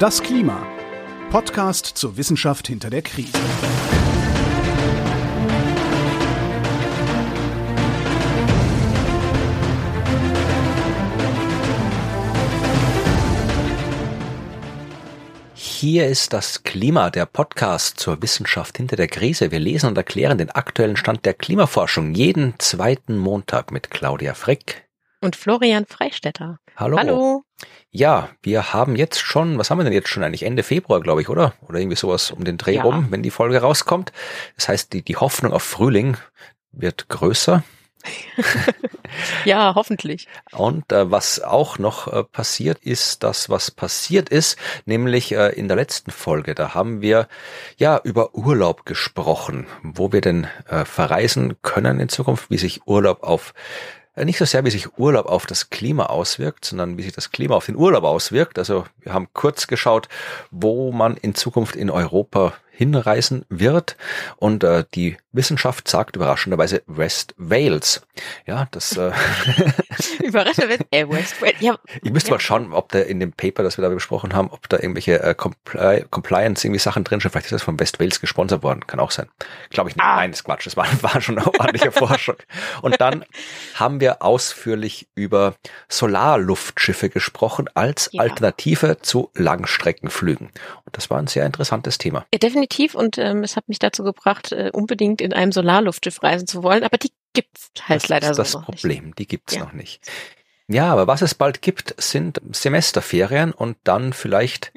Das Klima. Podcast zur Wissenschaft hinter der Krise. Hier ist das Klima, der Podcast zur Wissenschaft hinter der Krise. Wir lesen und erklären den aktuellen Stand der Klimaforschung jeden zweiten Montag mit Claudia Frick und Florian Freistetter. Hallo. Hallo. Ja, wir haben jetzt schon, was haben wir denn jetzt schon eigentlich? Ende Februar, glaube ich, oder? Oder irgendwie sowas um den Dreh Ja. rum, wenn die Folge rauskommt. Das heißt, die, die Hoffnung auf Frühling wird größer. Ja, hoffentlich. Und äh, was auch noch äh, passiert ist, das was passiert ist, nämlich äh, in der letzten Folge, da haben wir ja über Urlaub gesprochen, wo wir denn äh, verreisen können in Zukunft, wie sich Urlaub auf nicht so sehr, wie sich Urlaub auf das Klima auswirkt, sondern wie sich das Klima auf den Urlaub auswirkt. Also wir haben kurz geschaut, wo man in Zukunft in Europa hinreisen wird. Und äh, die Wissenschaft sagt überraschenderweise West Wales. Ja, das äh, Überraschend wird äh, West Wales. Ja, Ich müsste Ja. mal schauen, ob da in dem Paper, das wir da besprochen haben, ob da irgendwelche äh, Compli Compliance irgendwie Sachen drinstehen. Vielleicht ist das von West Wales gesponsert worden. Kann auch sein. Glaube ich nicht. Ah. Nein, das ist Quatsch. Das war, war schon eine ordentliche Forschung. Und dann haben wir ausführlich über Solarluftschiffe gesprochen als Ja. Alternative zu Langstreckenflügen. Und das war ein sehr interessantes Thema. ja, definitiv. Und ähm, es hat mich dazu gebracht, äh, unbedingt in einem Solarluftschiff reisen zu wollen. Aber die gibt's halt das leider so das noch nicht. Problem. Die gibt's Ja. noch nicht. Ja, aber was es bald gibt, sind Semesterferien und dann vielleicht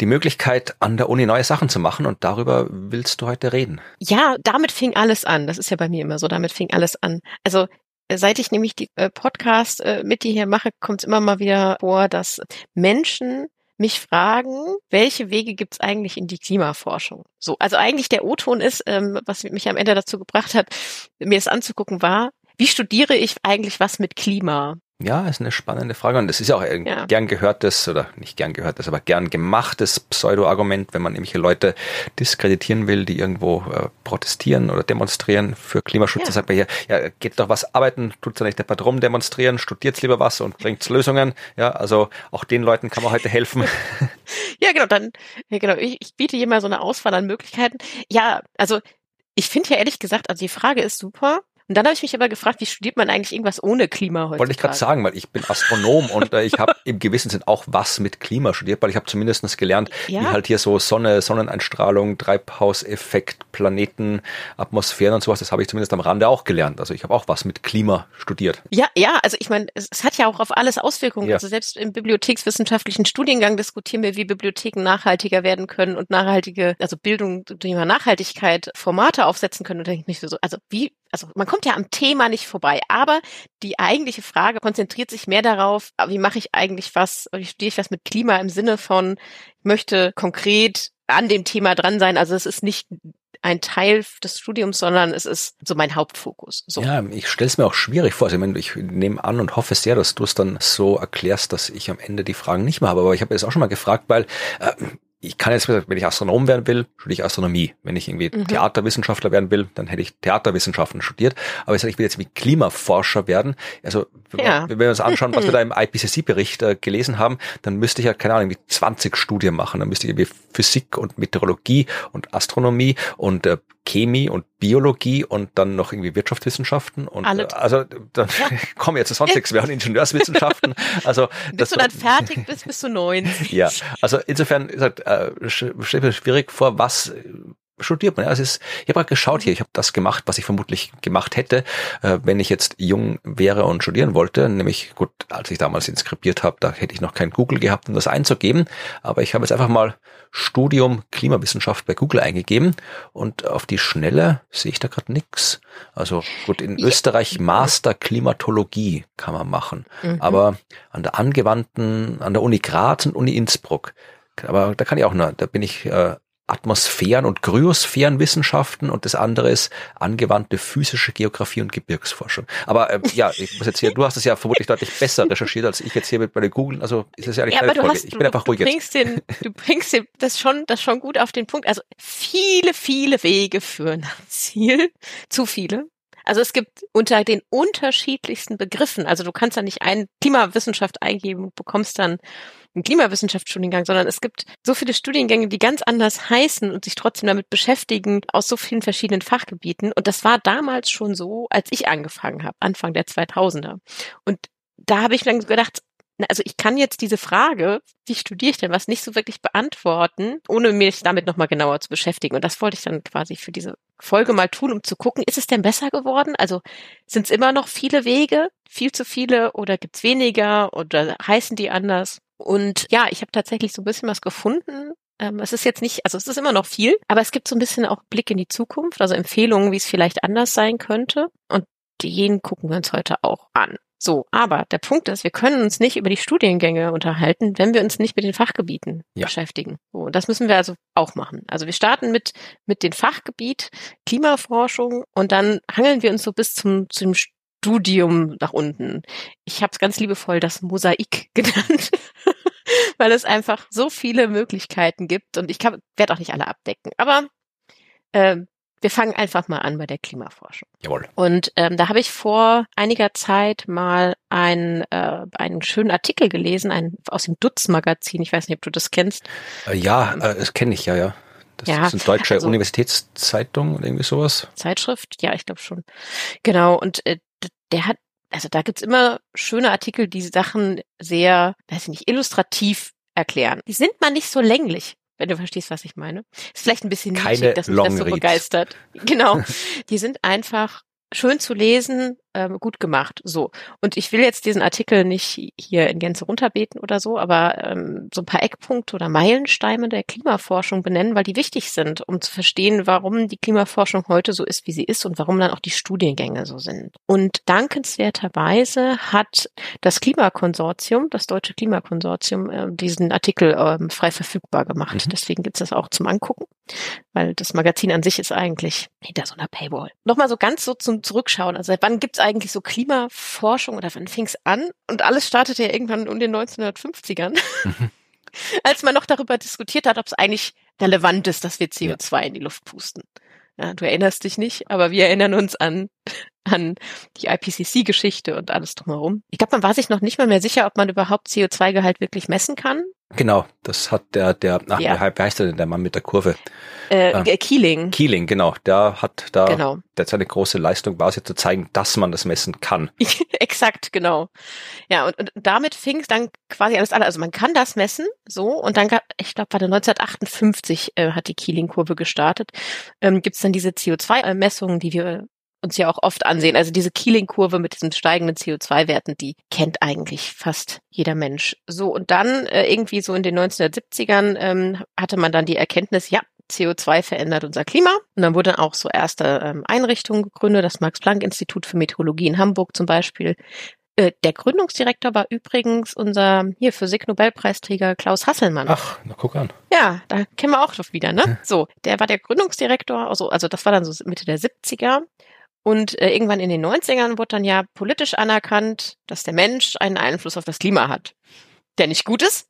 die Möglichkeit, an der Uni neue Sachen zu machen. Und darüber willst du heute reden. Ja, damit fing alles an. Das ist ja bei mir immer so. Damit fing alles an. Also äh, seit ich nämlich die äh, Podcast äh, mit dir hier mache, kommt es immer mal wieder vor, dass Menschen mich fragen, welche Wege gibt es eigentlich in die Klimaforschung? So, also eigentlich der O-Ton ist, ähm, was mich am Ende dazu gebracht hat, mir das anzugucken, war, wie studiere ich eigentlich was mit Klima? Ja, ist eine spannende Frage. Und das ist ja auch ein Ja. gern gehörtes oder nicht gern gehörtes, aber gern gemachtes Pseudo-Argument, wenn man irgendwelche Leute diskreditieren will, die irgendwo äh, protestieren oder demonstrieren für Klimaschutz. Ja. Da sagt man hier, ja, geht doch was arbeiten, tut's ja nicht der drum demonstrieren, studiert's lieber was und bringt's Lösungen. Ja, also auch den Leuten kann man heute helfen. Ja, genau, dann, ja, genau, ich, ich biete hier mal so eine Auswahl an Möglichkeiten. Ja, also ich finde ja ehrlich gesagt, also die Frage ist super. Und dann habe ich mich aber gefragt, wie studiert man eigentlich irgendwas ohne Klima heute? Wollte ich gerade sagen, weil ich bin Astronom und äh, ich habe im gewissen Sinn auch was mit Klima studiert, weil ich habe zumindestens gelernt, Ja. wie halt hier so Sonne, Sonneneinstrahlung, Treibhauseffekt, Planeten, Atmosphären und sowas, das habe ich zumindest am Rande auch gelernt. Also ich habe auch was mit Klima studiert. Ja, ja, also ich meine, es, es hat ja auch auf alles Auswirkungen. Ja. Also selbst im bibliothekswissenschaftlichen Studiengang diskutieren wir, wie Bibliotheken nachhaltiger werden können und nachhaltige, also Bildung, Thema Nachhaltigkeit, Formate aufsetzen können. Und da denke ich mir so, also wie, also man kommt ja am Thema nicht vorbei. Aber die eigentliche Frage konzentriert sich mehr darauf, wie mache ich eigentlich was, wie studiere ich was mit Klima im Sinne von, ich möchte konkret an dem Thema dran sein. Also es ist nicht ein Teil des Studiums, sondern es ist so mein Hauptfokus. So. Ja, ich stelle es mir auch schwierig vor. Also ich, meine, ich nehme an und hoffe sehr, dass du es dann so erklärst, dass ich am Ende die Fragen nicht mehr habe. Aber ich habe jetzt auch schon mal gefragt, weil äh, ich kann jetzt, wenn ich Astronom werden will, studiere ich Astronomie. Wenn ich irgendwie Mhm. Theaterwissenschaftler werden will, dann hätte ich Theaterwissenschaften studiert. Aber ich sage, ich will jetzt wie Klimaforscher werden. Also wenn, Ja. wir, wenn wir uns anschauen, was wir da im IPCC-Bericht äh, gelesen haben, dann müsste ich ja, keine Ahnung, irgendwie 20 Studien machen. Dann müsste ich irgendwie Physik und Meteorologie und Astronomie und äh, Chemie und Biologie und dann noch irgendwie Wirtschaftswissenschaften und Alle- äh, also dann kommen jetzt sonst nichts mehr und Ingenieurswissenschaften. Also Bis du dann fertig bist, bist du 90. ja, also insofern ist halt, äh, sch- stell mir schwierig vor, was studiert man. Es ist, ich habe geschaut hier, ich habe das gemacht, was ich vermutlich gemacht hätte, äh, wenn ich jetzt jung wäre und studieren wollte. Nämlich, gut, als ich damals inskribiert habe, da hätte ich noch kein Google gehabt, um das einzugeben. Aber ich habe jetzt einfach mal Studium Klimawissenschaft bei Google eingegeben und auf die Schnelle sehe ich da gerade nix. Also gut, in Ja. Österreich Master Klimatologie kann man machen. Mhm. Aber an der angewandten, an der Uni Graz und Uni Innsbruck, aber da kann ich auch nur, da bin ich äh, Atmosphären- und Kryosphärenwissenschaften und das andere ist angewandte physische Geografie und Gebirgsforschung. Aber äh, ja, ich muss jetzt hier, du hast es ja vermutlich deutlich besser recherchiert als ich jetzt hier mit bei Google, also ist es ja eigentlich Ja, aber du Folge. hast, Ich du, bin einfach du ruhig jetzt. bringst den, du bringst den, das schon, das schon gut auf den Punkt. Also viele, viele Wege führen ans Ziel. Zu viele. Also es gibt unter den unterschiedlichsten Begriffen, also du kannst da nicht ein Klimawissenschaft eingeben und bekommst dann einen Klimawissenschaftsstudiengang, sondern es gibt so viele Studiengänge, die ganz anders heißen und sich trotzdem damit beschäftigen aus so vielen verschiedenen Fachgebieten. Und das war damals schon so, als ich angefangen habe, Anfang der 2000er. Und da habe ich dann gedacht, also ich kann jetzt diese Frage, wie studiere ich denn was, nicht so wirklich beantworten, ohne mich damit nochmal genauer zu beschäftigen. Und das wollte ich dann quasi für diese Folge mal tun, um zu gucken, ist es denn besser geworden? Also sind es immer noch viele Wege, viel zu viele oder gibt's weniger oder heißen die anders? Und ja, ich habe tatsächlich so ein bisschen was gefunden. Ähm, es ist jetzt nicht, also es ist immer noch viel, aber es gibt so ein bisschen auch Blick in die Zukunft, also Empfehlungen, wie es vielleicht anders sein könnte. Und den gucken wir uns heute auch an. So, aber der Punkt ist, wir können uns nicht über die Studiengänge unterhalten, wenn wir uns nicht mit den Fachgebieten ja. beschäftigen. So, das müssen wir also auch machen. Also wir starten mit mit dem Fachgebiet Klimaforschung und dann hangeln wir uns so bis zum zum Studium nach unten. Ich habe es ganz liebevoll das Mosaik genannt, weil es einfach so viele Möglichkeiten gibt und ich werde auch nicht alle abdecken. Aber äh, wir fangen einfach mal an bei der Klimaforschung. Jawohl. Und ähm, da habe ich vor einiger Zeit mal einen, äh, einen schönen Artikel gelesen, einen aus dem Dutz-Magazin. Ich weiß nicht, ob du das kennst. Äh, ja, äh, das kenne ich ja, ja. Das ja, ist eine deutsche also, Universitätszeitung oder irgendwie sowas. Zeitschrift, ja, ich glaube schon. Genau, und äh, der hat, also da gibt's immer schöne Artikel, die Sachen sehr, weiß ich nicht, illustrativ erklären. Die sind mal nicht so länglich wenn du verstehst, was ich meine. Ist vielleicht ein bisschen Keine niedrig, dass mich das so begeistert. Genau. Die sind einfach schön zu lesen, ähm, gut gemacht. So. Und ich will jetzt diesen Artikel nicht hier in Gänze runterbeten oder so, aber ähm, so ein paar Eckpunkte oder Meilensteine der Klimaforschung benennen, weil die wichtig sind, um zu verstehen, warum die Klimaforschung heute so ist, wie sie ist und warum dann auch die Studiengänge so sind. Und dankenswerterweise hat das Klimakonsortium, das deutsche Klimakonsortium, äh, diesen Artikel ähm, frei verfügbar gemacht. Mhm. Deswegen gibt's das auch zum Angucken, weil das Magazin an sich ist eigentlich hinter so einer Paywall. Nochmal so ganz so zum Zurückschauen. Also wann gibt's eigentlich so Klimaforschung oder wann fing es an? Und alles startete ja irgendwann um den 1950ern, mhm. als man noch darüber diskutiert hat, ob es eigentlich relevant ist, dass wir CO2 ja. in die Luft pusten. Ja, du erinnerst dich nicht, aber wir erinnern uns an, an die IPCC-Geschichte und alles drumherum. Ich glaube, man war sich noch nicht mal mehr sicher, ob man überhaupt CO2-Gehalt wirklich messen kann. Genau, das hat der, der, ach, ja. wie heißt der denn, der Mann mit der Kurve? Äh, äh, Keeling. Keeling, genau. Der hat da, genau. der seine große Leistung war es ja zu zeigen, dass man das messen kann. Exakt, genau. Ja, und, und damit fing es dann quasi alles an. Also man kann das messen, so, und dann gab, ich glaube, war der 1958 äh, hat die Keeling-Kurve gestartet. Ähm, Gibt es dann diese CO2-Messungen, die wir uns ja auch oft ansehen. Also diese Keeling-Kurve mit diesen steigenden CO2-Werten, die kennt eigentlich fast jeder Mensch. So, und dann äh, irgendwie so in den 1970ern ähm, hatte man dann die Erkenntnis, ja, CO2 verändert unser Klima. Und dann wurden auch so erste ähm, Einrichtungen gegründet, das Max-Planck-Institut für Meteorologie in Hamburg zum Beispiel. Äh, der Gründungsdirektor war übrigens unser hier Physik-Nobelpreisträger Klaus Hasselmann. Ach, na guck an. Ja, da kennen wir auch doch wieder, ne? So, der war der Gründungsdirektor, also, also das war dann so Mitte der 70er. Und äh, irgendwann in den 90ern wurde dann ja politisch anerkannt, dass der Mensch einen Einfluss auf das Klima hat, der nicht gut ist.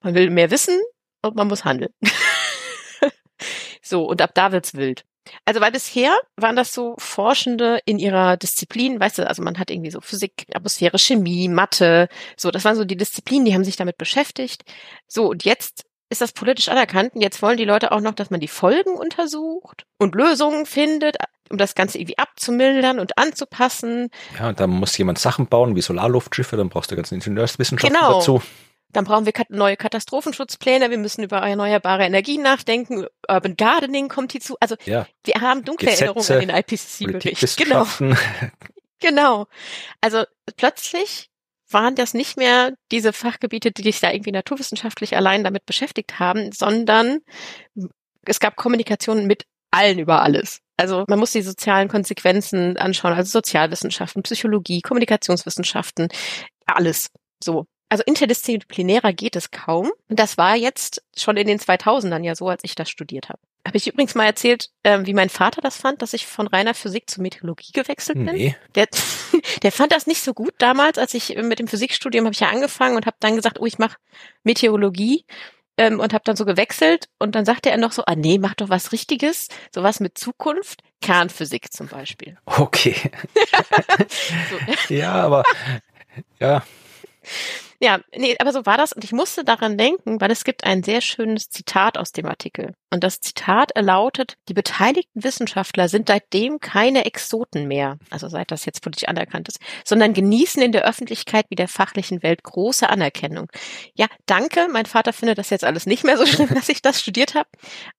Man will mehr wissen und man muss handeln. so, und ab da wird's wild. Also weil bisher waren das so Forschende in ihrer Disziplin, weißt du, also man hat irgendwie so Physik, Atmosphäre, Chemie, Mathe, so, das waren so die Disziplinen, die haben sich damit beschäftigt. So, und jetzt ist das politisch anerkannt. Und jetzt wollen die Leute auch noch, dass man die Folgen untersucht und Lösungen findet, um das Ganze irgendwie abzumildern und anzupassen. Ja, und dann muss jemand Sachen bauen, wie Solarluftschiffe, dann brauchst du ganzen Ingenieurswissenschaften genau. dazu. Dann brauchen wir neue Katastrophenschutzpläne, wir müssen über erneuerbare Energien nachdenken, Urban Gardening kommt hierzu. Also ja. wir haben dunkle Gesetze, Erinnerungen an den IPCC-Bericht. Genau. genau. Also plötzlich waren das nicht mehr diese Fachgebiete, die sich da irgendwie naturwissenschaftlich allein damit beschäftigt haben, sondern es gab Kommunikation mit allen über alles. Also man muss die sozialen Konsequenzen anschauen, also Sozialwissenschaften, Psychologie, Kommunikationswissenschaften, alles so. Also interdisziplinärer geht es kaum. Und das war jetzt schon in den 2000ern ja so, als ich das studiert habe. Habe ich übrigens mal erzählt, äh, wie mein Vater das fand, dass ich von reiner Physik zur Meteorologie gewechselt bin? Nee. Der, der fand das nicht so gut damals, als ich mit dem Physikstudium habe ich ja angefangen und habe dann gesagt, oh, ich mache Meteorologie. Ähm, und habe dann so gewechselt und dann sagte er noch so, ah nee, mach doch was Richtiges, sowas mit Zukunft, Kernphysik zum Beispiel. Okay. Ja, aber ja. Ja, nee, aber so war das und ich musste daran denken, weil es gibt ein sehr schönes Zitat aus dem Artikel. Und das Zitat lautet, die beteiligten Wissenschaftler sind seitdem keine Exoten mehr, also seit das jetzt politisch anerkannt ist, sondern genießen in der Öffentlichkeit wie der fachlichen Welt große Anerkennung. Ja, danke, mein Vater findet das jetzt alles nicht mehr so schlimm, dass ich das studiert habe.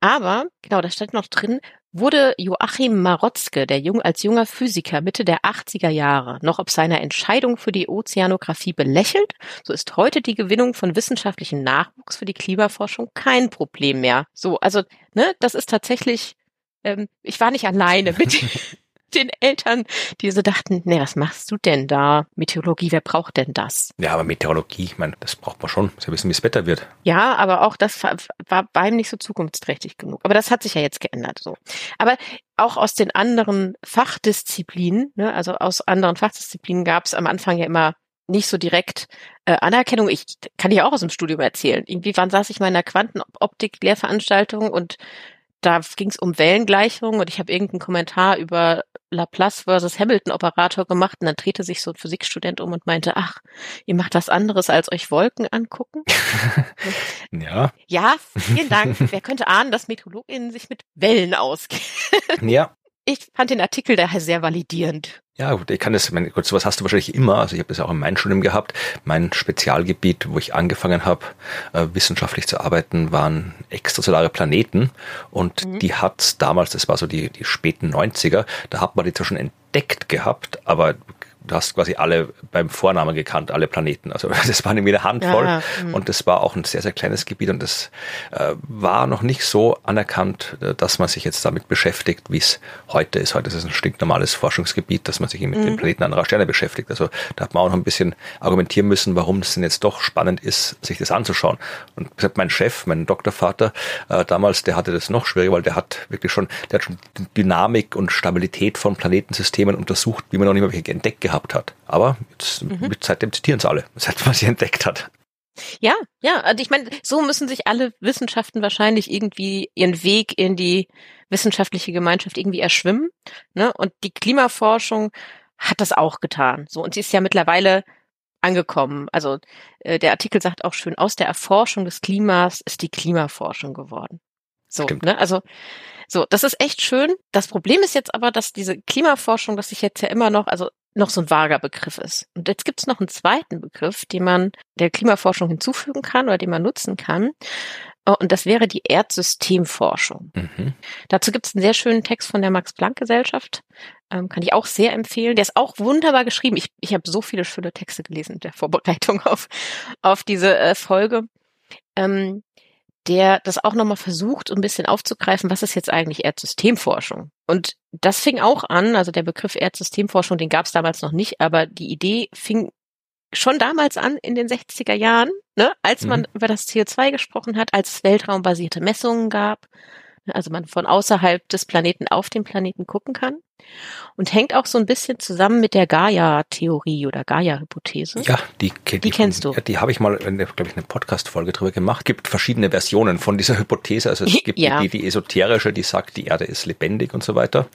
Aber, genau, da steht noch drin, wurde Joachim Marotzke, der jung, als junger Physiker Mitte der 80er Jahre, noch ob seiner Entscheidung für die Ozeanographie belächelt, so ist heute die Gewinnung von wissenschaftlichem Nachwuchs für die Klimaforschung kein Problem mehr. So, also, ne, das ist tatsächlich, ähm, ich war nicht alleine mit den Eltern, die so dachten, nee, was machst du denn da? Meteorologie, wer braucht denn das? Ja, aber Meteorologie, ich meine, das braucht man schon. Sie wissen, wie es Wetter wird. Ja, aber auch das war, bei ihm nicht so zukunftsträchtig genug. Aber das hat sich ja jetzt geändert. So. Aber auch aus den anderen Fachdisziplinen, ne, also aus anderen Fachdisziplinen gab es am Anfang ja immer nicht so direkt äh, Anerkennung. Ich kann ja auch aus dem Studium erzählen. Irgendwie wann saß ich mal in einer Quantenoptik-Lehrveranstaltung und da ging es um Wellengleichungen und ich habe irgendeinen Kommentar über Laplace versus Hamilton Operator gemacht und dann drehte sich so ein Physikstudent um und meinte, ach, ihr macht was anderes als euch Wolken angucken. ja. Ja, vielen Dank. Wer könnte ahnen, dass MeteorologInnen sich mit Wellen auskennen? ja. Ich fand den Artikel daher sehr validierend. Ja, gut, ich kann das, mein, gut, sowas hast du wahrscheinlich immer. Also ich habe das auch in meinem Studium gehabt. Mein Spezialgebiet, wo ich angefangen habe, äh, wissenschaftlich zu arbeiten, waren extrasolare Planeten. Und mhm. die hat damals, das war so die, die späten 90er, da hat man die zwar schon entdeckt gehabt, aber du hast quasi alle beim Vornamen gekannt, alle Planeten. Also das waren irgendwie eine Handvoll ja, hm. und das war auch ein sehr, sehr kleines Gebiet und das äh, war noch nicht so anerkannt, äh, dass man sich jetzt damit beschäftigt, wie es heute ist. Heute ist es ein stinknormales Forschungsgebiet, dass man sich mit mhm. den Planeten anderer Sterne beschäftigt. Also da hat man auch noch ein bisschen argumentieren müssen, warum es denn jetzt doch spannend ist, sich das anzuschauen. Und mein Chef, mein Doktorvater äh, damals, der hatte das noch schwieriger, weil der hat wirklich schon, der hat schon Dynamik und Stabilität von Planetensystemen untersucht, wie man noch nicht mehr welche entdeckt gehabt gehabt hat. Aber jetzt, mhm. seitdem zitieren es alle, seit man sie entdeckt hat. Ja, ja, und ich meine, so müssen sich alle Wissenschaften wahrscheinlich irgendwie ihren Weg in die wissenschaftliche Gemeinschaft irgendwie erschwimmen. Ne? Und die Klimaforschung hat das auch getan. So, und sie ist ja mittlerweile angekommen. Also äh, der Artikel sagt auch schön, aus der Erforschung des Klimas ist die Klimaforschung geworden. So, Stimmt. ne? Also so, das ist echt schön. Das Problem ist jetzt aber, dass diese Klimaforschung, dass sich jetzt ja immer noch, also noch so ein vager Begriff ist. Und jetzt gibt es noch einen zweiten Begriff, den man der Klimaforschung hinzufügen kann oder den man nutzen kann. Oh, und das wäre die Erdsystemforschung. Mhm. Dazu gibt es einen sehr schönen Text von der Max-Planck-Gesellschaft. Ähm, kann ich auch sehr empfehlen. Der ist auch wunderbar geschrieben. Ich, ich habe so viele schöne Texte gelesen in der Vorbereitung auf, auf diese äh, Folge. Ähm, der das auch nochmal versucht, ein bisschen aufzugreifen, was ist jetzt eigentlich Erdsystemforschung? Und das fing auch an, also der Begriff Erdsystemforschung, den gab es damals noch nicht, aber die Idee fing schon damals an in den 60er Jahren, ne, als man mhm. über das CO2 gesprochen hat, als es weltraumbasierte Messungen gab, also man von außerhalb des Planeten auf den Planeten gucken kann und hängt auch so ein bisschen zusammen mit der Gaia-Theorie oder Gaia-Hypothese. Ja, die, die, die kennst du. Ja, die habe ich mal, glaube ich, eine Podcast-Folge drüber gemacht. Es gibt verschiedene Versionen von dieser Hypothese. Also es gibt ja. die, die esoterische, die sagt, die Erde ist lebendig und so weiter.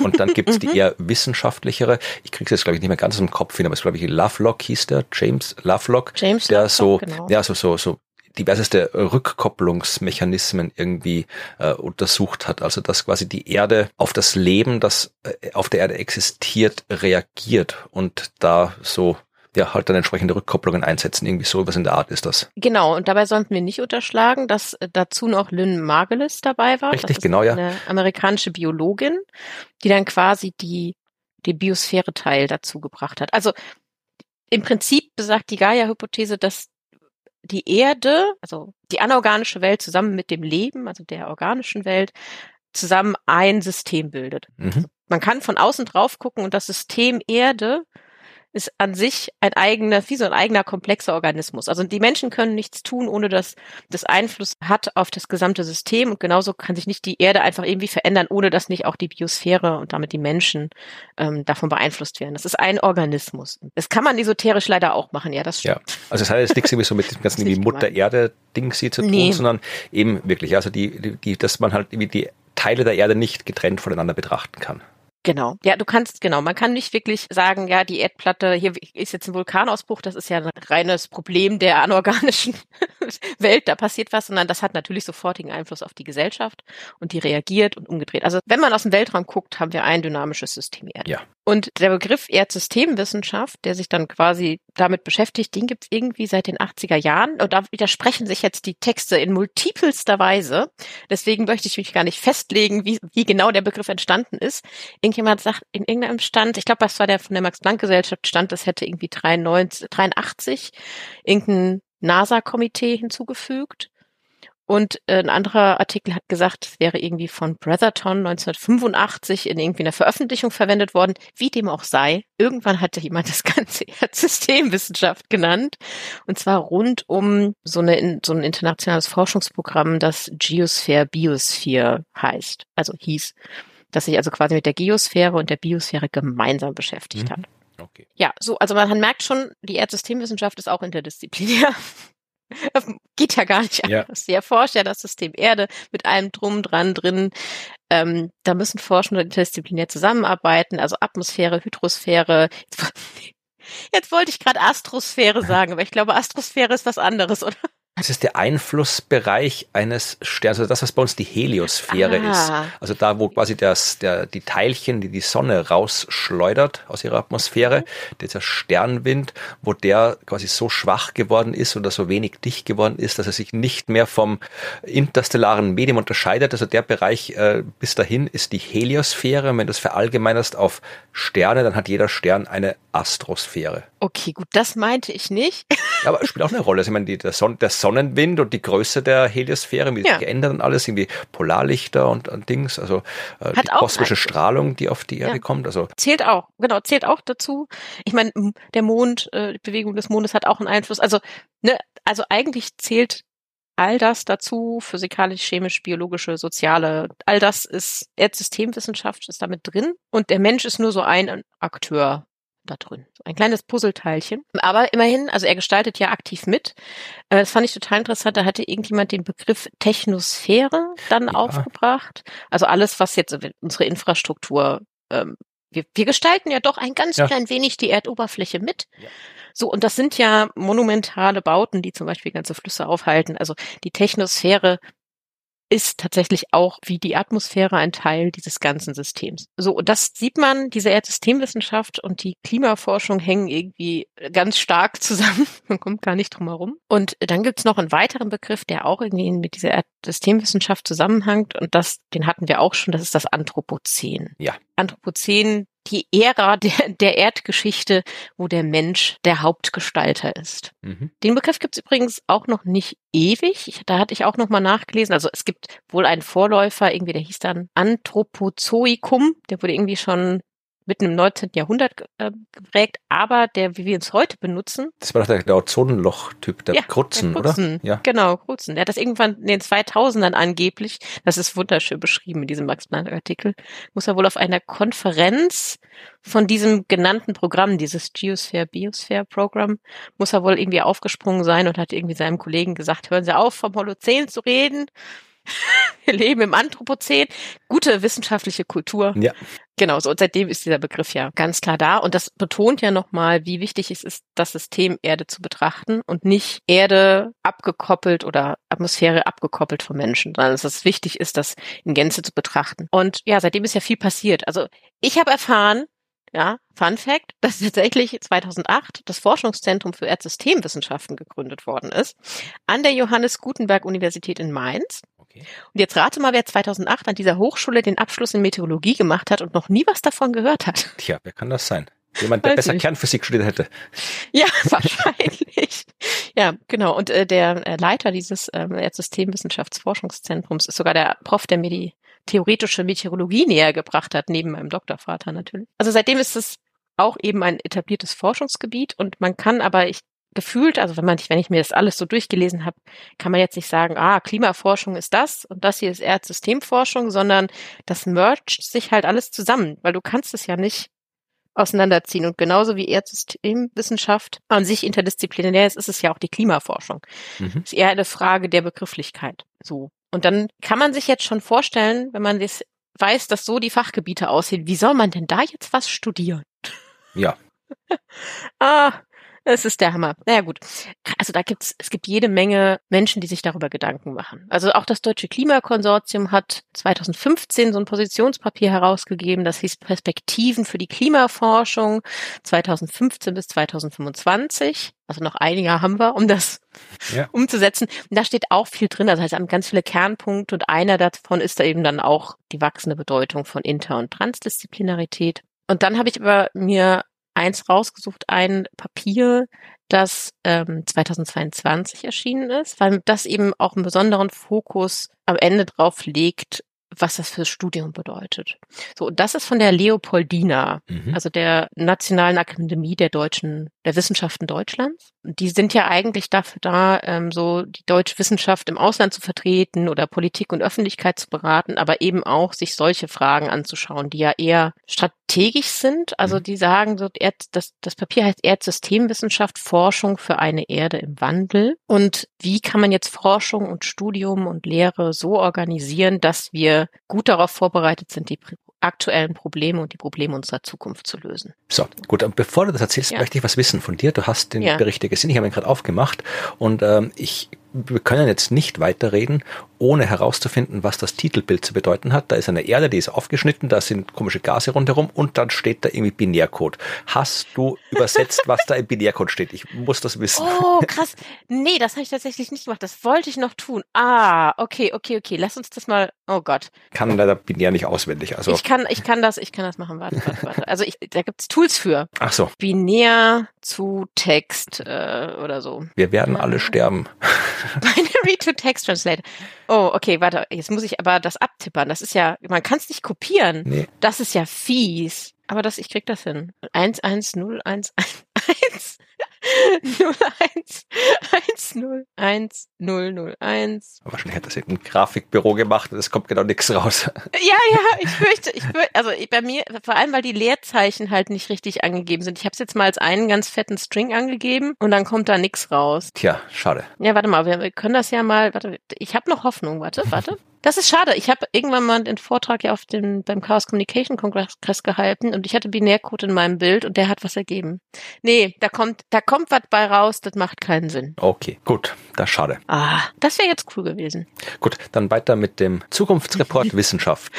Und dann gibt es die mhm. eher wissenschaftlichere. Ich kriege es jetzt, glaube ich, nicht mehr ganz im Kopf hin, aber es glaube ich Lovelock hieß der, James Lovelock. James der Lovelock, so, genau. ja, so, so, so diverseste Rückkopplungsmechanismen irgendwie äh, untersucht hat. Also dass quasi die Erde auf das Leben, das äh, auf der Erde existiert, reagiert und da so ja, halt dann entsprechende Rückkopplungen einsetzen. Irgendwie so was in der Art ist das. Genau, und dabei sollten wir nicht unterschlagen, dass äh, dazu noch Lynn Margulis dabei war. Richtig, genau, ja. Eine amerikanische Biologin, die dann quasi die, die Biosphäre-Teil dazu gebracht hat. Also im Prinzip besagt die Gaia-Hypothese, dass die Erde, also die anorganische Welt zusammen mit dem Leben, also der organischen Welt, zusammen ein System bildet. Mhm. Also man kann von außen drauf gucken und das System Erde ist an sich ein eigener, wie so ein eigener komplexer Organismus. Also die Menschen können nichts tun, ohne dass das Einfluss hat auf das gesamte System. Und genauso kann sich nicht die Erde einfach irgendwie verändern, ohne dass nicht auch die Biosphäre und damit die Menschen ähm, davon beeinflusst werden. Das ist ein Organismus. Das kann man esoterisch leider auch machen, ja, das stimmt. Ja, also es hat jetzt nichts irgendwie so mit dem ganzen irgendwie Mutter Erde Ding sie zu tun, nee. sondern eben wirklich, also die, die, dass man halt irgendwie die Teile der Erde nicht getrennt voneinander betrachten kann. Genau. Ja, du kannst, genau, man kann nicht wirklich sagen, ja, die Erdplatte, hier ist jetzt ein Vulkanausbruch, das ist ja ein reines Problem der anorganischen Welt, da passiert was, sondern das hat natürlich sofortigen Einfluss auf die Gesellschaft und die reagiert und umgedreht. Also wenn man aus dem Weltraum guckt, haben wir ein dynamisches System Erde. Ja. Und der Begriff Erdsystemwissenschaft, der sich dann quasi damit beschäftigt, den gibt es irgendwie seit den 80er Jahren. Und da widersprechen sich jetzt die Texte in multipelster Weise. Deswegen möchte ich mich gar nicht festlegen, wie, wie genau der Begriff entstanden ist. Irgendjemand sagt in irgendeinem Stand, ich glaube, das war der von der Max-Planck-Gesellschaft Stand, das hätte irgendwie 93, 83 irgendein NASA-Komitee hinzugefügt. Und äh, ein anderer Artikel hat gesagt, es wäre irgendwie von Brotherton 1985 in irgendwie einer Veröffentlichung verwendet worden. Wie dem auch sei, irgendwann hatte jemand das ganze Systemwissenschaft genannt. Und zwar rund um so, eine, so ein internationales Forschungsprogramm, das Geosphere Biosphere heißt, also hieß, das sich also quasi mit der Geosphäre und der Biosphäre gemeinsam beschäftigt mhm. hat. Okay. Ja, so, also man merkt schon, die Erdsystemwissenschaft ist auch interdisziplinär. Geht ja gar nicht anders. Ja. Sie erforscht ja das System Erde mit allem drum dran drin. Ähm, da müssen Forschende interdisziplinär zusammenarbeiten, also Atmosphäre, Hydrosphäre. Jetzt, jetzt wollte ich gerade Astrosphäre sagen, aber ich glaube, Astrosphäre ist was anderes, oder? Das ist der Einflussbereich eines Sterns, also das, was bei uns die Heliosphäre ah. ist. Also da, wo quasi das, der, die Teilchen, die die Sonne rausschleudert aus ihrer Atmosphäre, mhm. dieser Sternwind, wo der quasi so schwach geworden ist oder so wenig dicht geworden ist, dass er sich nicht mehr vom interstellaren Medium unterscheidet. Also der Bereich äh, bis dahin ist die Heliosphäre. wenn du das verallgemeinerst auf Sterne, dann hat jeder Stern eine Astrosphäre. Okay, gut, das meinte ich nicht. Ja, aber spielt auch eine Rolle. Also ich meine, die, der, Son der Sonnenwind und die Größe der Heliosphäre, wie ja. sich geändert und alles, irgendwie Polarlichter und, und Dings, also äh, die kosmische Strahlung, die auf die Erde ja. kommt. Also zählt auch, genau, zählt auch dazu. Ich meine, der Mond, äh, die Bewegung des Mondes hat auch einen Einfluss. Also, ne, also eigentlich zählt all das dazu, physikalisch, chemisch, biologische, soziale, all das ist Erdsystemwissenschaft ist damit drin und der Mensch ist nur so ein Akteur da drin. So ein kleines Puzzleteilchen. Aber immerhin, also er gestaltet ja aktiv mit. Äh, das fand ich total interessant. Da hatte irgendjemand den Begriff Technosphäre dann ja. aufgebracht. Also alles, was jetzt unsere Infrastruktur, ähm, wir, wir gestalten ja doch ein ganz ja. klein wenig die Erdoberfläche mit. Ja. So, und das sind ja monumentale Bauten, die zum Beispiel ganze Flüsse aufhalten. Also die Technosphäre ist tatsächlich auch wie die Atmosphäre ein Teil dieses ganzen Systems. So, und das sieht man, diese Erdsystemwissenschaft und die Klimaforschung hängen irgendwie ganz stark zusammen. man kommt gar nicht drum herum. Und dann gibt's noch einen weiteren Begriff, der auch irgendwie mit dieser Erdsystemwissenschaft zusammenhängt. Und das, den hatten wir auch schon, das ist das Anthropozän. Ja. Anthropozän die Ära der, der Erdgeschichte, wo der Mensch der Hauptgestalter ist. Mhm. Den Begriff gibt es übrigens auch noch nicht ewig. Ich, da hatte ich auch noch mal nachgelesen. Also es gibt wohl einen Vorläufer, irgendwie der hieß dann Anthropozoikum. Der wurde irgendwie schon mitten im 19. Jahrhundert äh, geprägt, aber der, wie wir uns heute benutzen. Das war doch der, der Ozonenloch-Typ, der, ja, Krutzen, der Krutzen, oder? Ja, genau, Krutzen. Der hat das irgendwann in den 2000ern angeblich, das ist wunderschön beschrieben in diesem Max-Planck-Artikel, muss er wohl auf einer Konferenz von diesem genannten Programm, dieses Geosphere Biosphere Programm, muss er wohl irgendwie aufgesprungen sein und hat irgendwie seinem Kollegen gesagt, hören Sie auf, vom Holozän zu reden. Wir leben im Anthropozän. Gute wissenschaftliche Kultur. Ja. Genau, so und seitdem ist dieser Begriff ja ganz klar da. Und das betont ja nochmal, wie wichtig es ist, das System Erde zu betrachten und nicht Erde abgekoppelt oder Atmosphäre abgekoppelt vom Menschen, sondern dass es wichtig ist, das in Gänze zu betrachten. Und ja, seitdem ist ja viel passiert. Also ich habe erfahren, ja, Fun Fact, dass tatsächlich 2008 das Forschungszentrum für Erdsystemwissenschaften gegründet worden ist an der Johannes Gutenberg Universität in Mainz. Okay. Und jetzt rate mal, wer 2008 an dieser Hochschule den Abschluss in Meteorologie gemacht hat und noch nie was davon gehört hat. Tja, wer kann das sein? Jemand, der Weiß besser nicht. Kernphysik studiert hätte. Ja, wahrscheinlich. ja, genau. Und äh, der äh, Leiter dieses ähm, Erdsystemwissenschaftsforschungszentrums ist sogar der Prof, der mir die theoretische Meteorologie näher gebracht hat, neben meinem Doktorvater natürlich. Also seitdem ist es auch eben ein etabliertes Forschungsgebiet und man kann aber, ich gefühlt, also wenn man, wenn ich mir das alles so durchgelesen habe, kann man jetzt nicht sagen, ah, Klimaforschung ist das und das hier ist Erdsystemforschung, sondern das mergt sich halt alles zusammen, weil du kannst es ja nicht auseinanderziehen. Und genauso wie Erdsystemwissenschaft an sich interdisziplinär ist, ist es ja auch die Klimaforschung. Mhm. Ist eher eine Frage der Begrifflichkeit. So. Und dann kann man sich jetzt schon vorstellen, wenn man das weiß, dass so die Fachgebiete aussehen, wie soll man denn da jetzt was studieren? Ja. ah, es ist der Hammer. Naja gut. Also da gibt's, es gibt jede Menge Menschen, die sich darüber Gedanken machen. Also auch das Deutsche Klimakonsortium hat 2015 so ein Positionspapier herausgegeben, das hieß Perspektiven für die Klimaforschung 2015 bis 2025. Also noch ein Jahr haben wir, um das ja. umzusetzen. Und da steht auch viel drin. Das heißt, ganz viele Kernpunkte und einer davon ist da eben dann auch die wachsende Bedeutung von Inter- und Transdisziplinarität. Und dann habe ich aber mir eins rausgesucht, ein Papier, das ähm, 2022 erschienen ist, weil das eben auch einen besonderen Fokus am Ende drauf legt, was das fürs Studium bedeutet. So, und das ist von der Leopoldina, mhm. also der Nationalen Akademie der Deutschen, der Wissenschaften Deutschlands. Die sind ja eigentlich dafür da, ähm, so die deutsche Wissenschaft im Ausland zu vertreten oder Politik und Öffentlichkeit zu beraten, aber eben auch sich solche Fragen anzuschauen, die ja eher strategisch sind. Also mhm. die sagen, so, das, das Papier heißt Erdsystemwissenschaft, Forschung für eine Erde im Wandel. Und wie kann man jetzt Forschung und Studium und Lehre so organisieren, dass wir gut darauf vorbereitet sind, die aktuellen Probleme und die Probleme unserer Zukunft zu lösen. So, gut, und bevor du das erzählst, ja. möchte ich was wissen von dir. Du hast den ja. Bericht gesehen, ich habe ihn gerade aufgemacht und ähm, ich wir können jetzt nicht weiterreden, ohne herauszufinden, was das Titelbild zu bedeuten hat. Da ist eine Erde, die ist aufgeschnitten, da sind komische Gase rundherum und dann steht da irgendwie Binärcode. Hast du übersetzt, was da im Binärcode steht? Ich muss das wissen. Oh, krass. Nee, das habe ich tatsächlich nicht gemacht. Das wollte ich noch tun. Ah, okay, okay, okay. Lass uns das mal. Oh Gott. Kann leider binär nicht auswendig. Also ich kann, ich kann das, ich kann das machen. Warte, warte, warte. Also ich, da gibt's Tools für. Ach so. Binär zu Text äh, oder so. Wir werden alle sterben. Binary to Text Translate. Oh, okay, warte, jetzt muss ich aber das abtippern. Das ist ja, man kann es nicht kopieren. Nee. Das ist ja fies. Aber das, ich krieg das hin. 1, 1, 0, 1, 1, 1. 0, 1, 1, 0, 1, 0, 0, 1. Wahrscheinlich hat das irgendein Grafikbüro gemacht und es kommt genau nichts raus. Ja, ja, ich fürchte, ich fürchte, also bei mir, vor allem, weil die Leerzeichen halt nicht richtig angegeben sind. Ich habe es jetzt mal als einen ganz fetten String angegeben und dann kommt da nichts raus. Tja, schade. Ja, warte mal, wir, wir können das ja mal, warte, ich habe noch Hoffnung, warte, warte. Das ist schade. Ich habe irgendwann mal den Vortrag ja auf dem beim Chaos Communication Kongress gehalten und ich hatte Binärcode in meinem Bild und der hat was ergeben. Nee, da kommt da kommt was bei raus, das macht keinen Sinn. Okay, gut, das ist schade. Ah, das wäre jetzt cool gewesen. Gut, dann weiter mit dem Zukunftsreport Wissenschaft.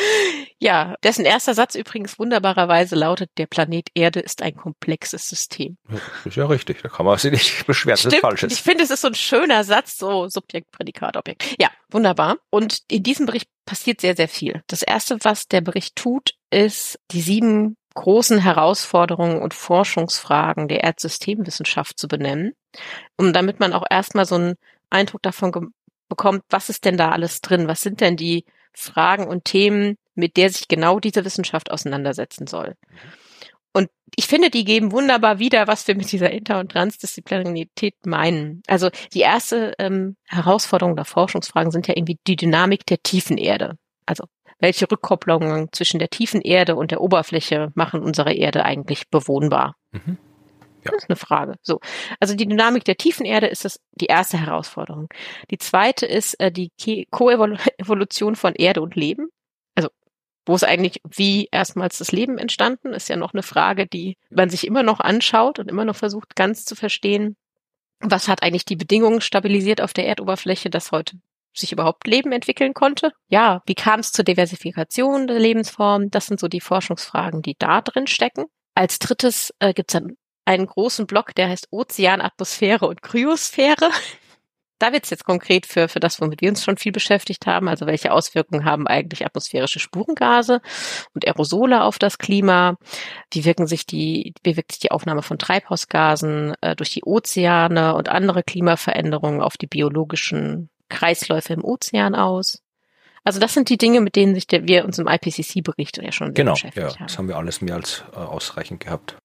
Ja, dessen erster Satz übrigens wunderbarerweise lautet, der Planet Erde ist ein komplexes System. ist ja richtig, da kann man sich nicht beschweren, Stimmt. das ist falsch. Ich finde, es ist so ein schöner Satz, so Subjekt, Prädikat, Objekt. Ja, wunderbar. Und in diesem Bericht passiert sehr, sehr viel. Das erste, was der Bericht tut, ist die sieben großen Herausforderungen und Forschungsfragen der Erdsystemwissenschaft zu benennen, um damit man auch erstmal so einen Eindruck davon bekommt, was ist denn da alles drin? Was sind denn die Fragen und Themen, mit der sich genau diese Wissenschaft auseinandersetzen soll. Und ich finde, die geben wunderbar wieder, was wir mit dieser Inter- und Transdisziplinarität meinen. Also die erste ähm, Herausforderung der Forschungsfragen sind ja irgendwie die Dynamik der tiefen Erde. Also welche Rückkopplungen zwischen der tiefen Erde und der Oberfläche machen unsere Erde eigentlich bewohnbar? Mhm. Ja. Das ist eine Frage. So. Also die Dynamik der tiefen Erde ist das die erste Herausforderung. Die zweite ist äh, die Koevolution von Erde und Leben wo es eigentlich, wie erstmals das Leben entstanden, ist ja noch eine Frage, die man sich immer noch anschaut und immer noch versucht, ganz zu verstehen. Was hat eigentlich die Bedingungen stabilisiert auf der Erdoberfläche, dass heute sich überhaupt Leben entwickeln konnte? Ja, wie kam es zur Diversifikation der Lebensformen? Das sind so die Forschungsfragen, die da drin stecken. Als drittes äh, gibt es dann einen großen Block, der heißt Ozean, Atmosphäre und Kryosphäre da wird es jetzt konkret für, für das, womit wir uns schon viel beschäftigt haben. Also welche Auswirkungen haben eigentlich atmosphärische Spurengase und Aerosole auf das Klima? Wie wirken sich die, wie wirkt sich die Aufnahme von Treibhausgasen äh, durch die Ozeane und andere Klimaveränderungen auf die biologischen Kreisläufe im Ozean aus? Also das sind die Dinge, mit denen sich der, wir uns im IPCC-Bericht ja schon genau, beschäftigt ja, haben. Das haben wir alles mehr als äh, ausreichend gehabt.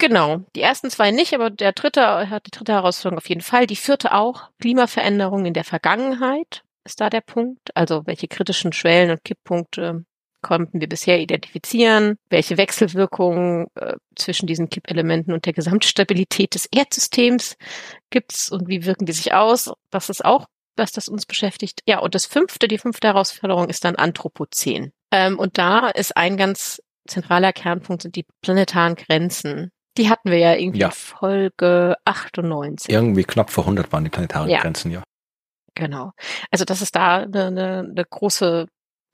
Genau. Die ersten zwei nicht, aber der dritte hat die dritte Herausforderung auf jeden Fall. Die vierte auch. Klimaveränderung in der Vergangenheit ist da der Punkt. Also welche kritischen Schwellen und Kipppunkte konnten wir bisher identifizieren? Welche Wechselwirkungen äh, zwischen diesen Kippelementen und der Gesamtstabilität des Erdsystems gibt's und wie wirken die sich aus? Das ist auch was das uns beschäftigt. Ja, und das fünfte, die fünfte Herausforderung ist dann Anthropozän. Ähm, und da ist ein ganz zentraler Kernpunkt sind die planetaren Grenzen. Die hatten wir ja irgendwie ja. Folge 98. Irgendwie knapp vor 100 waren die planetaren ja. Grenzen, ja. Genau. Also das ist da eine, eine, eine große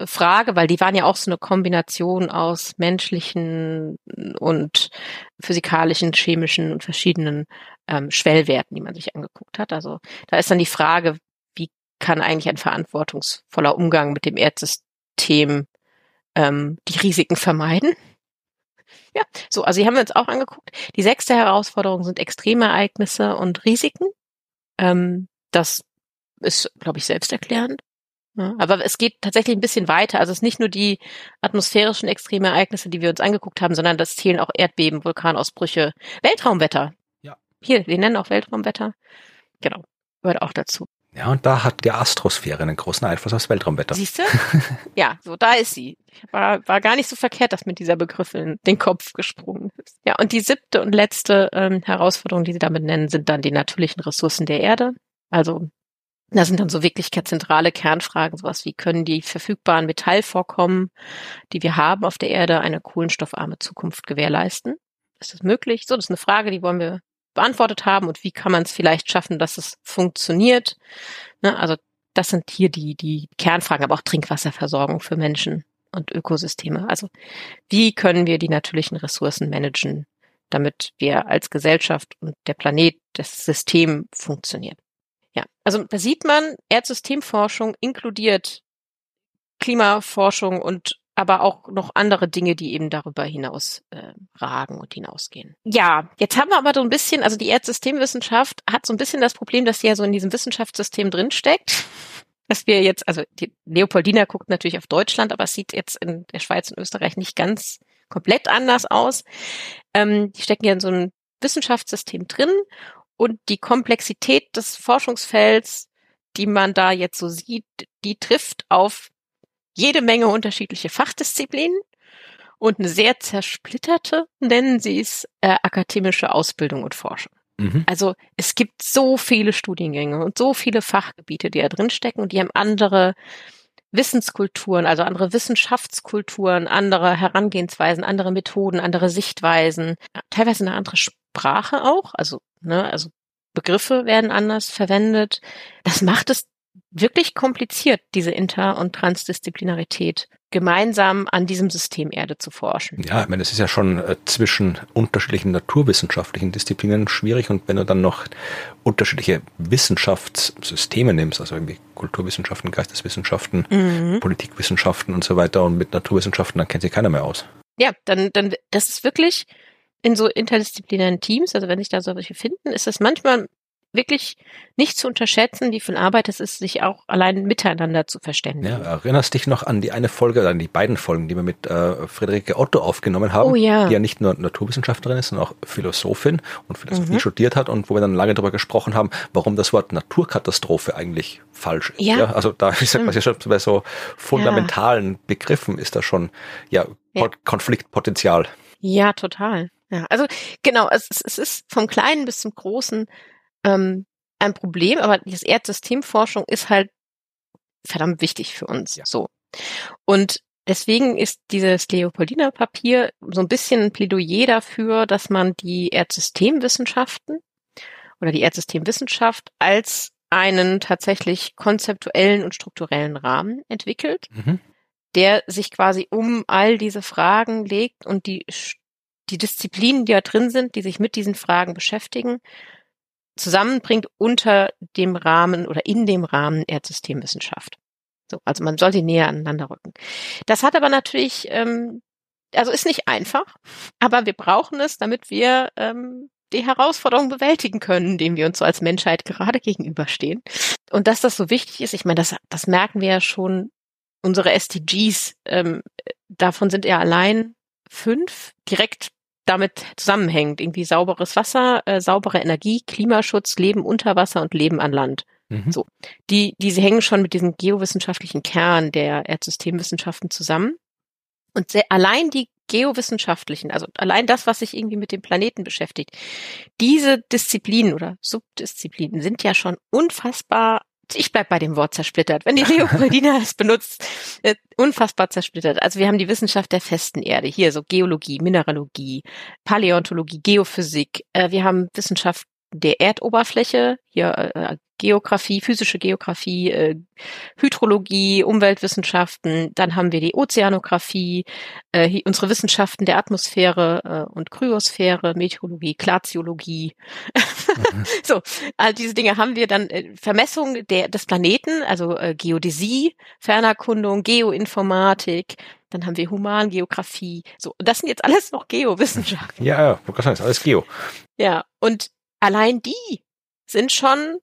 Frage, weil die waren ja auch so eine Kombination aus menschlichen und physikalischen, chemischen und verschiedenen ähm, Schwellwerten, die man sich angeguckt hat. Also da ist dann die Frage, wie kann eigentlich ein verantwortungsvoller Umgang mit dem Erdsystem ähm, die Risiken vermeiden? Ja, so, also die haben wir uns auch angeguckt. Die sechste Herausforderung sind Extremereignisse und Risiken. Ähm, das ist, glaube ich, selbsterklärend. Ja, aber es geht tatsächlich ein bisschen weiter. Also es ist nicht nur die atmosphärischen Extremereignisse, die wir uns angeguckt haben, sondern das zählen auch Erdbeben, Vulkanausbrüche, Weltraumwetter. Ja. Hier, wir nennen auch Weltraumwetter. Genau, gehört auch dazu. Ja, und da hat die Astrosphäre einen großen Einfluss aufs Weltraumwetter. Siehst du? ja, so da ist sie. War, war gar nicht so verkehrt, dass mit dieser Begriff in den Kopf gesprungen ist. Ja, und die siebte und letzte ähm, Herausforderung, die sie damit nennen, sind dann die natürlichen Ressourcen der Erde. Also da sind dann so wirklich zentrale Kernfragen, sowas wie können die verfügbaren Metallvorkommen, die wir haben auf der Erde, eine kohlenstoffarme Zukunft gewährleisten? Ist das möglich? So, das ist eine Frage, die wollen wir beantwortet haben und wie kann man es vielleicht schaffen, dass es funktioniert? Ne, also das sind hier die, die Kernfragen, aber auch Trinkwasserversorgung für Menschen und Ökosysteme. Also wie können wir die natürlichen Ressourcen managen, damit wir als Gesellschaft und der Planet, das System funktionieren? Ja, also da sieht man, Erdsystemforschung inkludiert Klimaforschung und aber auch noch andere Dinge, die eben darüber hinaus äh, ragen und hinausgehen. Ja, jetzt haben wir aber so ein bisschen, also die Erdsystemwissenschaft hat so ein bisschen das Problem, dass sie ja so in diesem Wissenschaftssystem drinsteckt. Dass wir jetzt, also die Leopoldina guckt natürlich auf Deutschland, aber es sieht jetzt in der Schweiz und Österreich nicht ganz komplett anders aus. Ähm, die stecken ja in so einem Wissenschaftssystem drin und die Komplexität des Forschungsfelds, die man da jetzt so sieht, die trifft auf jede Menge unterschiedliche Fachdisziplinen und eine sehr zersplitterte, nennen sie es, äh, akademische Ausbildung und Forschung. Mhm. Also es gibt so viele Studiengänge und so viele Fachgebiete, die da drin stecken und die haben andere Wissenskulturen, also andere Wissenschaftskulturen, andere Herangehensweisen, andere Methoden, andere Sichtweisen, teilweise eine andere Sprache auch, also ne, also Begriffe werden anders verwendet. Das macht es wirklich kompliziert, diese Inter- und Transdisziplinarität gemeinsam an diesem System Erde zu forschen. Ja, ich meine, es ist ja schon äh, zwischen unterschiedlichen naturwissenschaftlichen Disziplinen schwierig und wenn du dann noch unterschiedliche Wissenschaftssysteme nimmst, also irgendwie Kulturwissenschaften, Geisteswissenschaften, mhm. Politikwissenschaften und so weiter und mit Naturwissenschaften, dann kennt sich keiner mehr aus. Ja, dann, dann, das ist wirklich in so interdisziplinären Teams, also wenn sich da solche finden, ist das manchmal wirklich nicht zu unterschätzen, wie viel Arbeit es ist, sich auch allein miteinander zu verständigen. Ja, erinnerst dich noch an die eine Folge, an die beiden Folgen, die wir mit äh, Friederike Otto aufgenommen haben, oh, ja. die ja nicht nur Naturwissenschaftlerin ist, sondern auch Philosophin und Philosophie mhm. studiert hat und wo wir dann lange darüber gesprochen haben, warum das Wort Naturkatastrophe eigentlich falsch ist. Ja. ja also da ist ja quasi schon bei so fundamentalen ja. Begriffen ist da schon ja, ja. Konfliktpotenzial. Ja, total. Ja, also genau, es, es ist vom Kleinen bis zum Großen ähm, ein Problem, aber das Erdsystemforschung ist halt verdammt wichtig für uns. Ja. So. Und deswegen ist dieses Leopoldiner Papier so ein bisschen ein Plädoyer dafür, dass man die Erdsystemwissenschaften oder die Erdsystemwissenschaft als einen tatsächlich konzeptuellen und strukturellen Rahmen entwickelt, mhm. der sich quasi um all diese Fragen legt und die, die Disziplinen, die da drin sind, die sich mit diesen Fragen beschäftigen, zusammenbringt unter dem Rahmen oder in dem Rahmen Erdsystemwissenschaft. So, also man soll sie näher aneinander rücken. Das hat aber natürlich, ähm, also ist nicht einfach, aber wir brauchen es, damit wir ähm, die Herausforderungen bewältigen können, denen wir uns so als Menschheit gerade gegenüberstehen. Und dass das so wichtig ist, ich meine, das, das merken wir ja schon, unsere SDGs, ähm, davon sind ja allein fünf direkt damit zusammenhängt. Irgendwie sauberes Wasser, äh, saubere Energie, Klimaschutz, Leben unter Wasser und Leben an Land. Mhm. So. Die, diese hängen schon mit diesem geowissenschaftlichen Kern der Erdsystemwissenschaften zusammen. Und sehr, allein die geowissenschaftlichen, also allein das, was sich irgendwie mit dem Planeten beschäftigt, diese Disziplinen oder Subdisziplinen sind ja schon unfassbar ich bleib bei dem Wort zersplittert, wenn die Leopoldina es benutzt, äh, unfassbar zersplittert. Also wir haben die Wissenschaft der festen Erde, hier so Geologie, Mineralogie, Paläontologie, Geophysik, äh, wir haben Wissenschaft der Erdoberfläche, hier äh, Geografie, physische Geografie, äh, Hydrologie, Umweltwissenschaften, dann haben wir die Ozeanographie, äh, unsere Wissenschaften der Atmosphäre äh, und Kryosphäre, Meteorologie, Glaziologie. Mhm. so, all diese Dinge haben wir dann äh, Vermessung der, des Planeten, also äh, Geodäsie, Fernerkundung, Geoinformatik, dann haben wir Humangeografie. So, das sind jetzt alles noch Geowissenschaften. Ja, ja, alles Geo. Ja, und allein die sind schon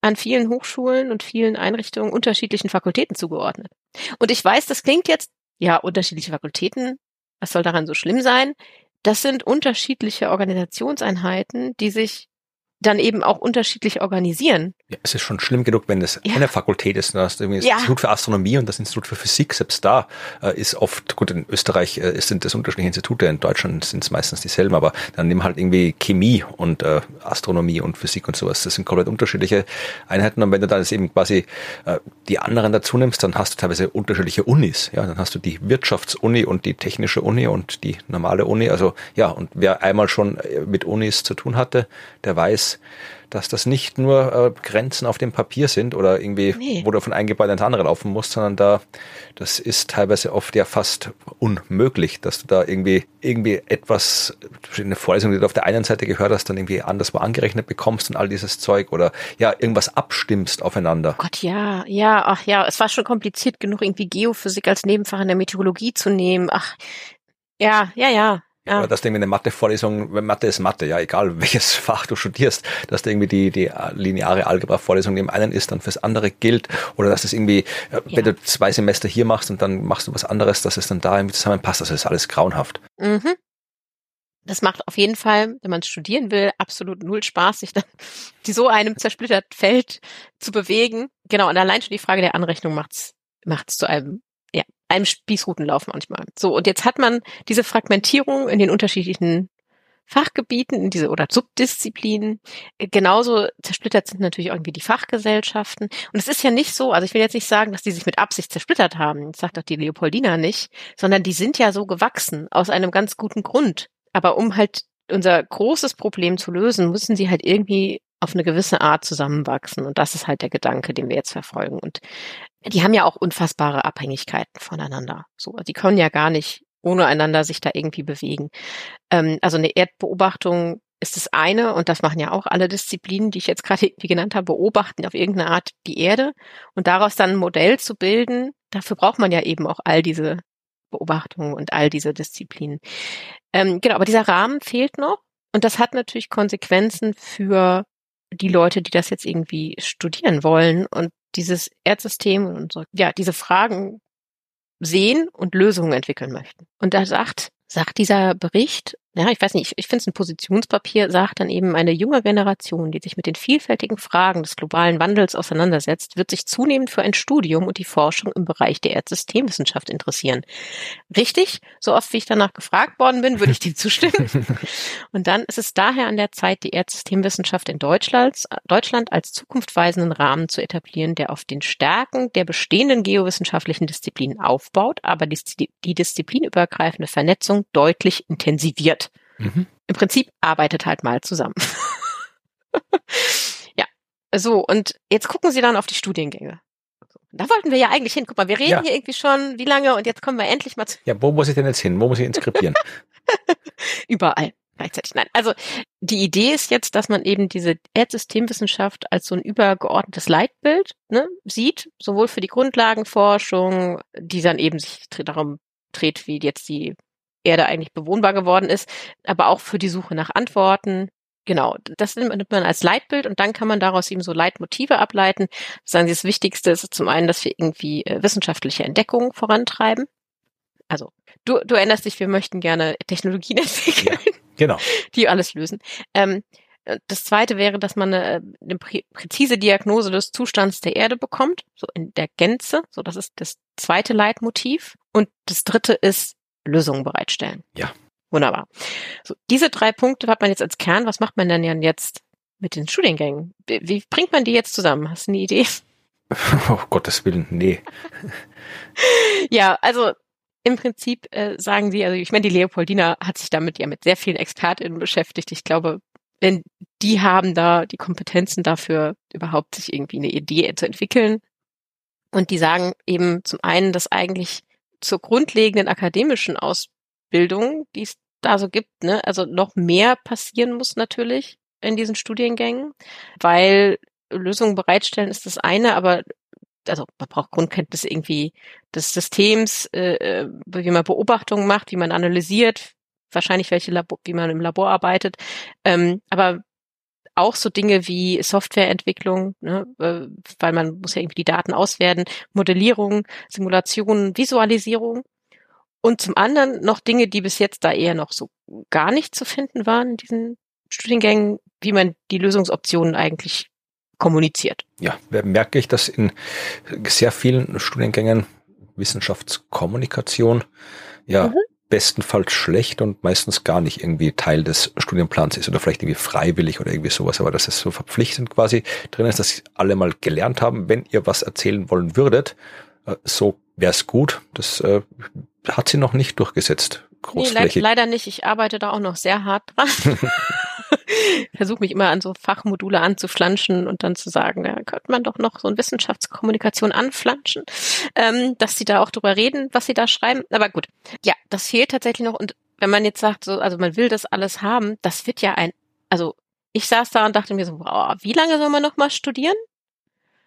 an vielen Hochschulen und vielen Einrichtungen unterschiedlichen Fakultäten zugeordnet. Und ich weiß, das klingt jetzt, ja, unterschiedliche Fakultäten, was soll daran so schlimm sein? Das sind unterschiedliche Organisationseinheiten, die sich dann eben auch unterschiedlich organisieren. Ja, es ist schon schlimm genug, wenn es ja. eine Fakultät ist. Hast irgendwie das ja. Institut für Astronomie und das Institut für Physik. Selbst da äh, ist oft, gut, in Österreich äh, sind das unterschiedliche Institute, in Deutschland sind es meistens dieselben, aber dann nehmen halt irgendwie Chemie und äh, Astronomie und Physik und sowas. Das sind komplett unterschiedliche Einheiten. Und wenn du dann eben quasi die anderen dazu nimmst, dann hast du teilweise unterschiedliche Unis. Ja, dann hast du die Wirtschaftsuni und die technische Uni und die normale Uni. Also ja, und wer einmal schon mit Unis zu tun hatte, der weiß, dass das nicht nur äh, Grenzen auf dem Papier sind oder irgendwie, nee. wo du von einem Gebäude ins andere laufen musst, sondern da, das ist teilweise oft ja fast unmöglich, dass du da irgendwie, irgendwie etwas, eine Vorlesung, die du auf der einen Seite gehört hast, dann irgendwie anderswo angerechnet bekommst und all dieses Zeug oder ja, irgendwas abstimmst aufeinander. Gott, ja, ja, ach ja, es war schon kompliziert genug, irgendwie Geophysik als Nebenfach in der Meteorologie zu nehmen. Ach, ja, ja, ja. Ja. Oder dass du irgendwie eine Mathe-Vorlesung, Mathe ist Mathe, ja, egal welches Fach du studierst, dass da irgendwie die, die lineare Algebra-Vorlesung dem einen ist, dann fürs andere gilt. Oder dass es irgendwie, ja. wenn du zwei Semester hier machst und dann machst du was anderes, dass es dann da irgendwie zusammenpasst. Das ist alles grauenhaft. Mhm. Das macht auf jeden Fall, wenn man studieren will, absolut null Spaß, sich dann die so einem zersplitterten Feld zu bewegen. Genau, und allein schon die Frage der Anrechnung macht's macht's zu einem einem Spießrutenlauf manchmal. So, und jetzt hat man diese Fragmentierung in den unterschiedlichen Fachgebieten, in diese oder Subdisziplinen. Genauso zersplittert sind natürlich irgendwie die Fachgesellschaften. Und es ist ja nicht so, also ich will jetzt nicht sagen, dass die sich mit Absicht zersplittert haben, das sagt doch die Leopoldina nicht, sondern die sind ja so gewachsen aus einem ganz guten Grund. Aber um halt unser großes Problem zu lösen, müssen sie halt irgendwie auf eine gewisse Art zusammenwachsen. Und das ist halt der Gedanke, den wir jetzt verfolgen. Und die haben ja auch unfassbare Abhängigkeiten voneinander. So, die können ja gar nicht ohne einander sich da irgendwie bewegen. Ähm, also eine Erdbeobachtung ist das eine, und das machen ja auch alle Disziplinen, die ich jetzt gerade wie genannt habe, beobachten auf irgendeine Art die Erde und daraus dann ein Modell zu bilden, dafür braucht man ja eben auch all diese Beobachtungen und all diese Disziplinen. Ähm, genau, aber dieser Rahmen fehlt noch und das hat natürlich Konsequenzen für die Leute, die das jetzt irgendwie studieren wollen und dieses Erdsystem und so, ja, diese Fragen sehen und Lösungen entwickeln möchten. Und da sagt, sagt dieser Bericht, ja, ich weiß nicht, ich, ich finde es ein Positionspapier, sagt dann eben, eine junge Generation, die sich mit den vielfältigen Fragen des globalen Wandels auseinandersetzt, wird sich zunehmend für ein Studium und die Forschung im Bereich der Erdsystemwissenschaft interessieren. Richtig, so oft wie ich danach gefragt worden bin, würde ich dem zustimmen. und dann ist es daher an der Zeit, die Erdsystemwissenschaft in Deutschland, Deutschland als zukunftweisenden Rahmen zu etablieren, der auf den Stärken der bestehenden geowissenschaftlichen Disziplinen aufbaut, aber die, die disziplinübergreifende Vernetzung deutlich intensiviert. Mhm. Im Prinzip arbeitet halt mal zusammen. ja, so, und jetzt gucken Sie dann auf die Studiengänge. Da wollten wir ja eigentlich hin. Guck mal, wir reden ja. hier irgendwie schon, wie lange, und jetzt kommen wir endlich mal zu. Ja, wo muss ich denn jetzt hin? Wo muss ich inskribieren? Überall gleichzeitig. Nein, also die Idee ist jetzt, dass man eben diese Erdsystemwissenschaft als so ein übergeordnetes Leitbild ne, sieht, sowohl für die Grundlagenforschung, die dann eben sich darum dreht, wie jetzt die Erde eigentlich bewohnbar geworden ist, aber auch für die Suche nach Antworten. Genau, das nimmt man als Leitbild und dann kann man daraus eben so Leitmotive ableiten. Sagen Sie, das Wichtigste ist zum einen, dass wir irgendwie äh, wissenschaftliche Entdeckungen vorantreiben. Also du, du erinnerst dich, wir möchten gerne Technologien entwickeln. Ja. Genau. Die alles lösen. Ähm, das zweite wäre, dass man eine, eine präzise Diagnose des Zustands der Erde bekommt, so in der Gänze. So, das ist das zweite Leitmotiv. Und das dritte ist Lösungen bereitstellen. Ja. Wunderbar. So, diese drei Punkte hat man jetzt als Kern. Was macht man denn jetzt mit den Studiengängen? Wie bringt man die jetzt zusammen? Hast du eine Idee? Oh Gottes Willen, nee. ja, also im Prinzip äh, sagen sie, also ich meine, die Leopoldina hat sich damit ja mit sehr vielen ExpertInnen beschäftigt. Ich glaube, denn die haben da die Kompetenzen dafür, überhaupt sich irgendwie eine Idee zu entwickeln. Und die sagen eben zum einen, dass eigentlich zur grundlegenden akademischen Ausbildung, die es da so gibt, ne, also noch mehr passieren muss natürlich in diesen Studiengängen, weil Lösungen bereitstellen ist das eine, aber also man braucht Grundkenntnisse irgendwie des Systems, äh, äh wie man Beobachtungen macht, wie man analysiert, wahrscheinlich welche Labor, wie man im Labor arbeitet. Ähm, aber auch so Dinge wie Softwareentwicklung, ne, äh, weil man muss ja irgendwie die Daten auswerten, Modellierung, Simulation, Visualisierung. Und zum anderen noch Dinge, die bis jetzt da eher noch so gar nicht zu finden waren in diesen Studiengängen, wie man die Lösungsoptionen eigentlich kommuniziert. Ja, merke ich, dass in sehr vielen Studiengängen Wissenschaftskommunikation ja mhm bestenfalls schlecht und meistens gar nicht irgendwie Teil des Studienplans ist oder vielleicht irgendwie freiwillig oder irgendwie sowas, aber dass es so verpflichtend quasi drin ist, dass alle mal gelernt haben, wenn ihr was erzählen wollen würdet, äh, so wäre es gut. Das äh, hat sie noch nicht durchgesetzt. Großflächig. Nee, le leider nicht. Ich arbeite da auch noch sehr hart dran. Versuche mich immer an so Fachmodule anzuflanschen und dann zu sagen, ja, könnte man doch noch so ein Wissenschaftskommunikation anflanschen, ähm, dass sie da auch drüber reden, was sie da schreiben. Aber gut, ja, das fehlt tatsächlich noch. Und wenn man jetzt sagt, so, also man will das alles haben, das wird ja ein, also ich saß da und dachte mir so, wow, wie lange soll man noch mal studieren?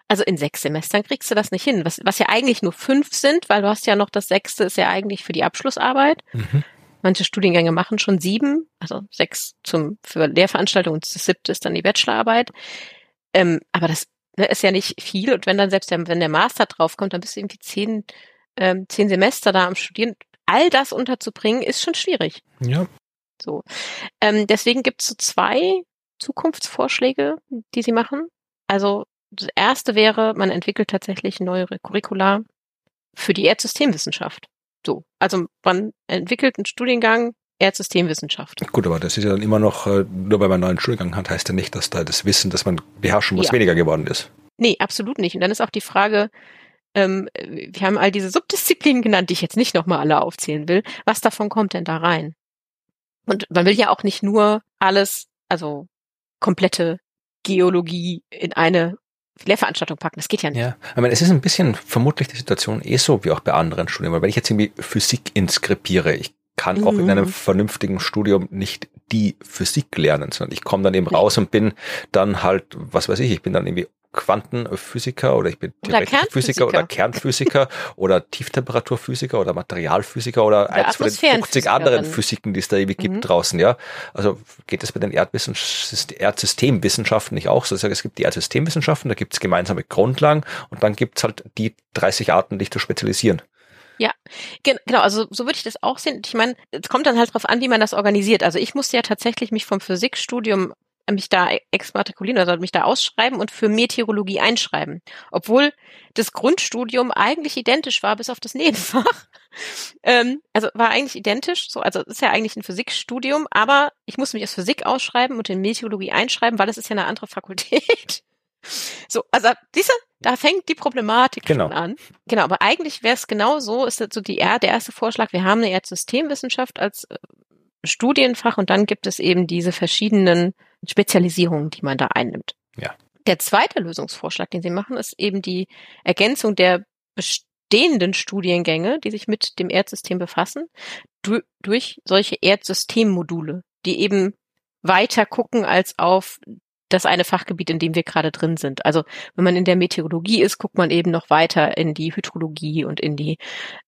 Also in sechs Semestern kriegst du das nicht hin, was, was ja eigentlich nur fünf sind, weil du hast ja noch das sechste ist ja eigentlich für die Abschlussarbeit. Mhm. Manche Studiengänge machen schon sieben, also sechs zum für Lehrveranstaltungen und das siebte ist dann die Bachelorarbeit. Ähm, aber das ne, ist ja nicht viel und wenn dann selbst der, wenn der Master draufkommt, dann bist du irgendwie zehn, ähm, zehn Semester da am Studieren. All das unterzubringen ist schon schwierig. Ja. So. Ähm, deswegen gibt es so zwei Zukunftsvorschläge, die sie machen. Also das erste wäre, man entwickelt tatsächlich neue Curricula für die Erdsystemwissenschaft. So. Also man entwickelt einen Studiengang Erdsystemwissenschaft. Gut, aber das ist ja dann immer noch, äh, nur weil man einen neuen Studiengang hat, heißt ja nicht, dass da das Wissen, das man beherrschen muss, ja. weniger geworden ist. Nee, absolut nicht. Und dann ist auch die Frage, ähm, wir haben all diese Subdisziplinen genannt, die ich jetzt nicht nochmal alle aufzählen will. Was davon kommt denn da rein? Und man will ja auch nicht nur alles, also komplette Geologie in eine Lehrveranstaltung packen. Das geht ja nicht. Ja, ich meine, es ist ein bisschen vermutlich die Situation eh so wie auch bei anderen Studien, weil wenn ich jetzt irgendwie Physik inskribiere, ich kann mhm. auch in mhm. einem vernünftigen Studium nicht die Physik lernen, sondern ich komme dann eben raus und bin dann halt, was weiß ich, ich bin dann irgendwie Quantenphysiker oder ich bin theoretischer Physiker oder Kernphysiker oder Tieftemperaturphysiker oder Materialphysiker oder, oder eins von den 50 anderen Physiken, die es da gibt mhm. draußen, ja. Also geht es bei den Erdsystemwissenschaften nicht auch so? Es gibt die Erdsystemwissenschaften, da gibt es gemeinsame Grundlagen und dann gibt es halt die 30 Arten, dich zu spezialisieren. Ja, genau, also so würde ich das auch sehen. Ich meine, es kommt dann halt drauf an, wie man das organisiert. Also ich musste ja tatsächlich mich vom Physikstudium mich da exmatrikulieren, also mich da ausschreiben und für Meteorologie einschreiben. Obwohl das Grundstudium eigentlich identisch war, bis auf das Nebenfach. ähm, also war eigentlich identisch, so, also ist ja eigentlich ein Physikstudium, aber ich musste mich aus Physik ausschreiben und in Meteorologie einschreiben, weil es ist ja eine andere Fakultät. so, also diese, da fängt die Problematik genau. an. Genau, aber eigentlich wäre es genau so, ist das so die, der erste Vorschlag, wir haben eine Erdsystemwissenschaft als äh, Studienfach und dann gibt es eben diese verschiedenen Spezialisierungen, die man da einnimmt. Ja. Der zweite Lösungsvorschlag, den Sie machen, ist eben die Ergänzung der bestehenden Studiengänge, die sich mit dem Erdsystem befassen, du durch solche Erdsystemmodule, die eben weiter gucken als auf das eine Fachgebiet, in dem wir gerade drin sind. Also wenn man in der Meteorologie ist, guckt man eben noch weiter in die Hydrologie und in die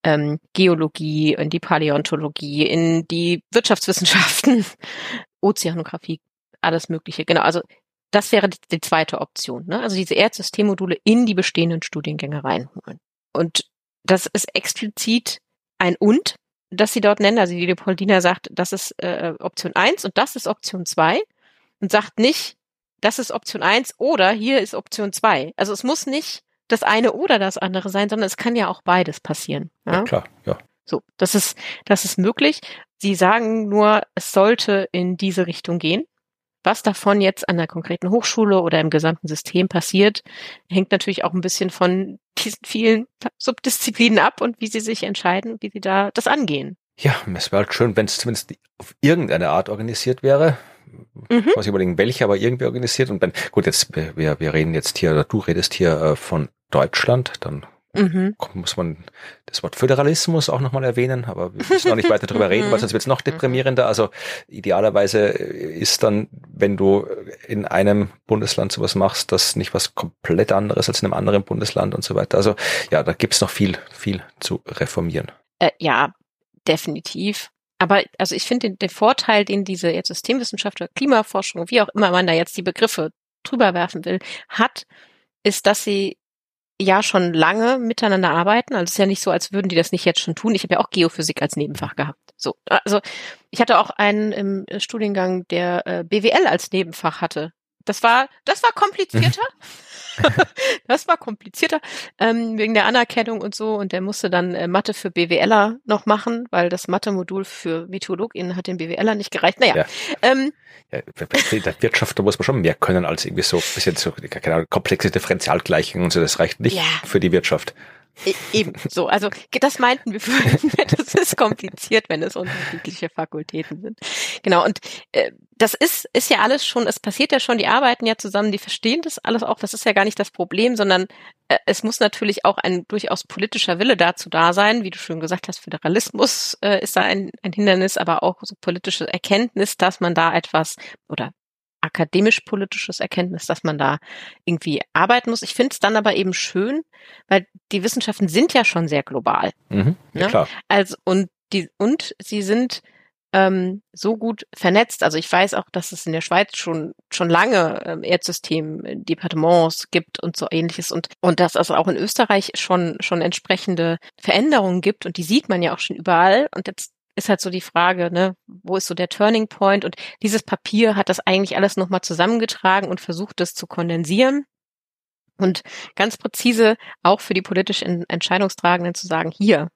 ähm, Geologie, in die Paläontologie, in die Wirtschaftswissenschaften, Ozeanographie, alles Mögliche. Genau, also das wäre die, die zweite Option. Ne? Also diese Erdsystemmodule in die bestehenden Studiengänge reinholen. Und das ist explizit ein Und. das sie dort nennen. Also die Leopoldina sagt, das ist äh, Option eins und das ist Option zwei und sagt nicht, das ist Option eins oder hier ist Option zwei. Also es muss nicht das eine oder das andere sein, sondern es kann ja auch beides passieren. Ja, ja klar, ja. So, das ist, das ist möglich. Sie sagen nur, es sollte in diese Richtung gehen. Was davon jetzt an der konkreten Hochschule oder im gesamten System passiert, hängt natürlich auch ein bisschen von diesen vielen Subdisziplinen ab und wie sie sich entscheiden, wie sie da das angehen. Ja, es wäre halt schön, wenn es zumindest auf irgendeine Art organisiert wäre. Mhm. Ich muss überlegen, welche, aber irgendwie organisiert. Und wenn, gut, jetzt, wir, wir reden jetzt hier, oder du redest hier äh, von Deutschland, dann Mhm. Muss man das Wort Föderalismus auch nochmal erwähnen, aber wir müssen auch nicht weiter drüber reden, weil sonst wird es noch mhm. deprimierender. Also idealerweise ist dann, wenn du in einem Bundesland sowas machst, das nicht was komplett anderes als in einem anderen Bundesland und so weiter. Also ja, da gibt's noch viel, viel zu reformieren. Äh, ja, definitiv. Aber also ich finde den, den Vorteil, den diese jetzt Systemwissenschaft oder Klimaforschung, wie auch immer man da jetzt die Begriffe drüber werfen will, hat, ist, dass sie ja schon lange miteinander arbeiten. Also es ist ja nicht so, als würden die das nicht jetzt schon tun. Ich habe ja auch Geophysik als Nebenfach gehabt. So, also ich hatte auch einen im Studiengang, der äh, BWL als Nebenfach hatte. Das war, das war komplizierter. das war komplizierter ähm, wegen der Anerkennung und so. Und der musste dann äh, Mathe für BWLer noch machen, weil das Mathe-Modul für MethodologInnen hat den BWLer nicht gereicht. Naja. Ja. Ähm, ja, der Wirtschaft, da muss man schon mehr können als irgendwie so bisschen so keine Ahnung, komplexe Differentialgleichungen und so. Das reicht nicht ja. für die Wirtschaft. E, eben so, also das meinten wir vorhin, das ist kompliziert, wenn es unterschiedliche Fakultäten sind. Genau, und äh, das ist, ist ja alles schon, es passiert ja schon, die arbeiten ja zusammen, die verstehen das alles auch, das ist ja gar nicht das Problem, sondern äh, es muss natürlich auch ein durchaus politischer Wille dazu da sein, wie du schon gesagt hast, Föderalismus äh, ist da ein, ein Hindernis, aber auch so politische Erkenntnis, dass man da etwas oder akademisch-politisches Erkenntnis, dass man da irgendwie arbeiten muss. Ich finde es dann aber eben schön, weil die Wissenschaften sind ja schon sehr global. Mhm, ja, ne? klar. Also und die und sie sind ähm, so gut vernetzt. Also ich weiß auch, dass es in der Schweiz schon schon lange ähm, Erdsystem Departements gibt und so ähnliches und und dass es auch in Österreich schon schon entsprechende Veränderungen gibt und die sieht man ja auch schon überall und jetzt ist halt so die Frage, ne, wo ist so der Turning Point? Und dieses Papier hat das eigentlich alles nochmal zusammengetragen und versucht, das zu kondensieren und ganz präzise auch für die politisch Entscheidungstragenden zu sagen, hier,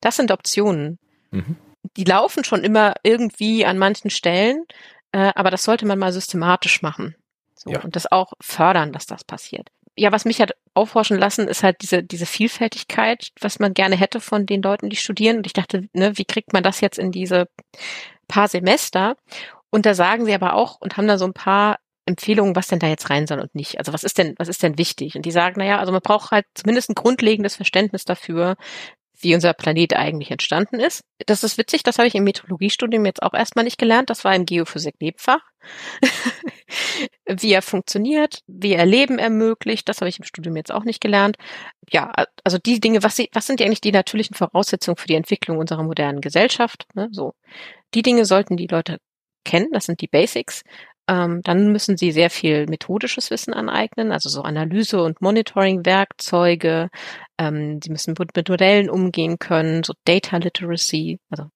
das sind Optionen. Mhm. Die laufen schon immer irgendwie an manchen Stellen, äh, aber das sollte man mal systematisch machen. So, ja. Und das auch fördern, dass das passiert ja, was mich hat aufforschen lassen, ist halt diese, diese Vielfältigkeit, was man gerne hätte von den Leuten, die studieren. Und ich dachte, ne, wie kriegt man das jetzt in diese paar Semester? Und da sagen sie aber auch und haben da so ein paar Empfehlungen, was denn da jetzt rein soll und nicht. Also was ist denn, was ist denn wichtig? Und die sagen, naja, also man braucht halt zumindest ein grundlegendes Verständnis dafür, wie unser Planet eigentlich entstanden ist. Das ist witzig, das habe ich im Meteorologiestudium jetzt auch erstmal nicht gelernt. Das war im Geophysik-Nebenfach. wie er funktioniert, wie er Leben ermöglicht, das habe ich im Studium jetzt auch nicht gelernt. Ja, also die Dinge, was, was sind eigentlich die natürlichen Voraussetzungen für die Entwicklung unserer modernen Gesellschaft? Ne? So, die Dinge sollten die Leute kennen, das sind die Basics. Ähm, dann müssen sie sehr viel methodisches Wissen aneignen, also so Analyse- und Monitoring-Werkzeuge. Ähm, sie müssen mit, Modellen umgehen können, so Data Literacy, also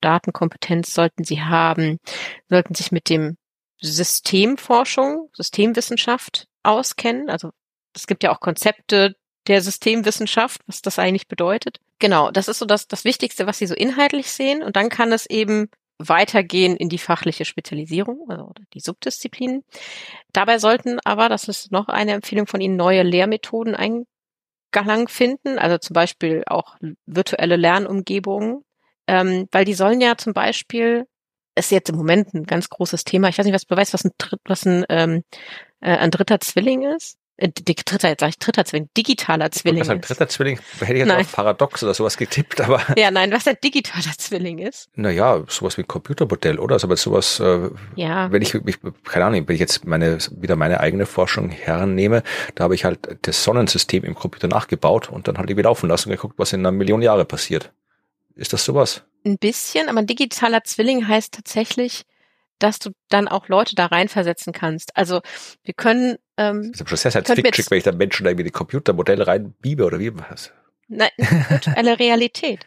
Datenkompetenz sollten sie haben, sollten sich mit dem Systemforschung, Systemwissenschaft auskennen. Also es gibt ja auch Konzepte der Systemwissenschaft, was das eigentlich bedeutet. Genau, das ist so das, das Wichtigste, was Sie so inhaltlich sehen. Und dann kann es eben weitergehen in die fachliche Spezialisierung, also die Subdisziplinen. Dabei sollten aber, das ist noch eine Empfehlung von Ihnen, neue Lehrmethoden Eingang finden, also zum Beispiel auch virtuelle Lernumgebungen, ähm, weil die sollen ja zum Beispiel ist jetzt im Moment ein ganz großes Thema. Ich weiß nicht, was du weißt, was ein, was ein, ähm, äh, ein dritter Zwilling ist. Äh, dritter, jetzt sag ich dritter Zwilling, digitaler Zwilling. Was ein dritter Zwilling, hätte ich jetzt nein. auf Paradox oder sowas getippt, aber. Ja, nein, was ein digitaler Zwilling ist. Naja, sowas wie ein Computermodell, oder? Also, aber sowas, äh, ja. wenn ich, ich, keine Ahnung, wenn ich jetzt meine, wieder meine eigene Forschung hernehme, da habe ich halt das Sonnensystem im Computer nachgebaut und dann halt irgendwie laufen lassen und geguckt, was in einer Million Jahre passiert. Ist das sowas? Ein bisschen, aber ein digitaler Zwilling heißt tatsächlich, dass du dann auch Leute da reinversetzen kannst. Also wir können. Ähm, das ist schon sehr Science-Fiction, wenn ich da Menschen da irgendwie die Computermodelle reinbiebe oder wie was? Nein, virtuelle Realität.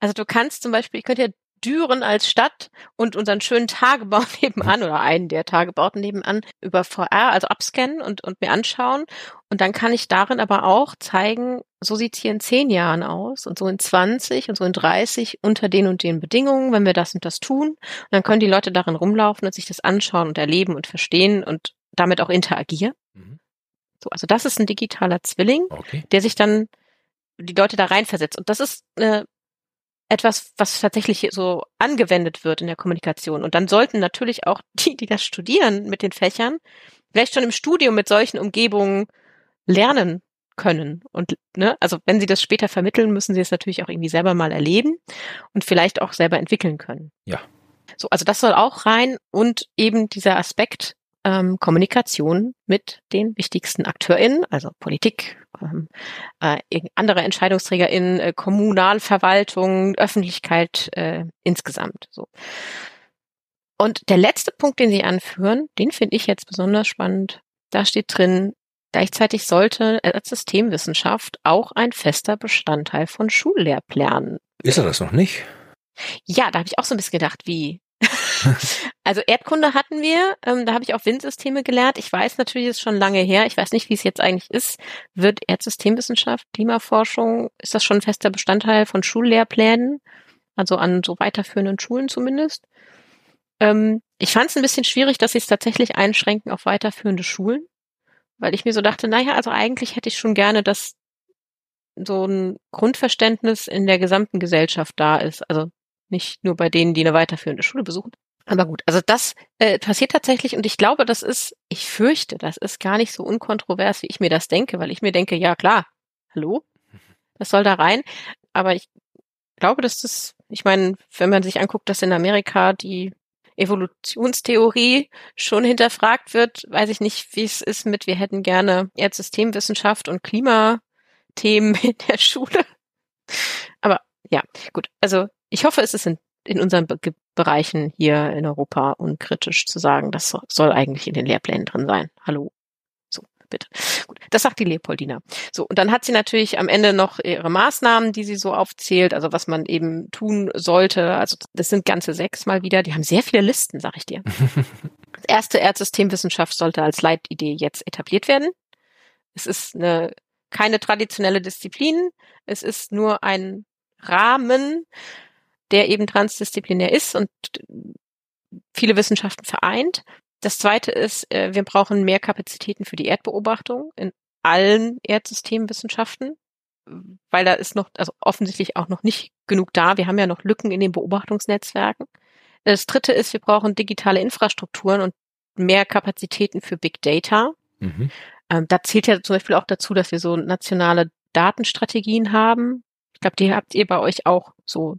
Also du kannst zum Beispiel, ich könnte ja Düren als Stadt und unseren schönen Tagebau nebenan oder einen der Tagebauten nebenan über VR, also abscannen und, und mir anschauen. Und dann kann ich darin aber auch zeigen, so sieht's hier in zehn Jahren aus und so in 20 und so in 30 unter den und den Bedingungen, wenn wir das und das tun. Und dann können die Leute darin rumlaufen und sich das anschauen und erleben und verstehen und damit auch interagieren. Mhm. So, also das ist ein digitaler Zwilling, okay. der sich dann die Leute da reinversetzt. Und das ist eine etwas, was tatsächlich so angewendet wird in der Kommunikation. Und dann sollten natürlich auch die, die das studieren mit den Fächern, vielleicht schon im Studium mit solchen Umgebungen lernen können. Und ne, also wenn sie das später vermitteln, müssen sie es natürlich auch irgendwie selber mal erleben und vielleicht auch selber entwickeln können. Ja. So, also das soll auch rein und eben dieser Aspekt ähm, Kommunikation mit den wichtigsten AkteurInnen, also Politik, ähm, äh, andere EntscheidungsträgerInnen, äh, Kommunalverwaltung, Öffentlichkeit äh, insgesamt. So. Und der letzte Punkt, den Sie anführen, den finde ich jetzt besonders spannend. Da steht drin, gleichzeitig sollte als Systemwissenschaft auch ein fester Bestandteil von Schullehrplänen. Ist er das noch nicht? Ja, da habe ich auch so ein bisschen gedacht, wie also Erdkunde hatten wir, ähm, da habe ich auch Windsysteme gelernt. Ich weiß natürlich, es ist schon lange her. Ich weiß nicht, wie es jetzt eigentlich ist. Wird Erdsystemwissenschaft, Klimaforschung, ist das schon ein fester Bestandteil von Schullehrplänen? Also an so weiterführenden Schulen zumindest. Ähm, ich fand es ein bisschen schwierig, dass sie es tatsächlich einschränken auf weiterführende Schulen, weil ich mir so dachte, naja, also eigentlich hätte ich schon gerne, dass so ein Grundverständnis in der gesamten Gesellschaft da ist. Also nicht nur bei denen, die eine weiterführende Schule besuchen. Aber gut, also das äh, passiert tatsächlich und ich glaube, das ist, ich fürchte, das ist gar nicht so unkontrovers, wie ich mir das denke, weil ich mir denke, ja klar, hallo, das soll da rein. Aber ich glaube, dass das, ich meine, wenn man sich anguckt, dass in Amerika die Evolutionstheorie schon hinterfragt wird, weiß ich nicht, wie es ist mit, wir hätten gerne Erdsystemwissenschaft und Klimathemen in der Schule. Aber ja, gut, also ich hoffe, es ist in, in unseren Be Bereichen hier in Europa unkritisch zu sagen, das soll eigentlich in den Lehrplänen drin sein. Hallo. So, bitte. Gut, das sagt die Leopoldina. So, und dann hat sie natürlich am Ende noch ihre Maßnahmen, die sie so aufzählt, also was man eben tun sollte. Also das sind ganze sechs mal wieder. Die haben sehr viele Listen, sag ich dir. Das erste Erdsystemwissenschaft sollte als Leitidee jetzt etabliert werden. Es ist eine, keine traditionelle Disziplin. Es ist nur ein Rahmen, der eben transdisziplinär ist und viele Wissenschaften vereint. Das zweite ist, äh, wir brauchen mehr Kapazitäten für die Erdbeobachtung in allen Erdsystemwissenschaften, weil da ist noch, also offensichtlich auch noch nicht genug da. Wir haben ja noch Lücken in den Beobachtungsnetzwerken. Das dritte ist, wir brauchen digitale Infrastrukturen und mehr Kapazitäten für Big Data. Mhm. Ähm, da zählt ja zum Beispiel auch dazu, dass wir so nationale Datenstrategien haben. Ich glaube, die habt ihr bei euch auch so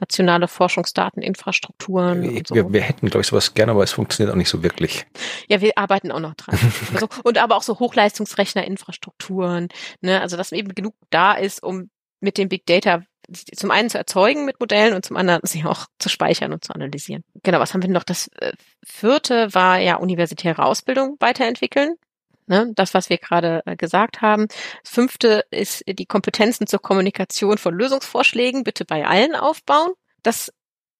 nationale Forschungsdateninfrastrukturen. Wir, so. wir, wir hätten, glaube ich, sowas gerne, aber es funktioniert auch nicht so wirklich. Ja, wir arbeiten auch noch dran. also, und aber auch so Hochleistungsrechnerinfrastrukturen, ne? also dass eben genug da ist, um mit dem Big Data zum einen zu erzeugen mit Modellen und zum anderen sie auch zu speichern und zu analysieren. Genau, was haben wir noch? Das äh, vierte war ja universitäre Ausbildung weiterentwickeln. Ne, das, was wir gerade äh, gesagt haben. Das fünfte ist die Kompetenzen zur Kommunikation von Lösungsvorschlägen bitte bei allen aufbauen. Das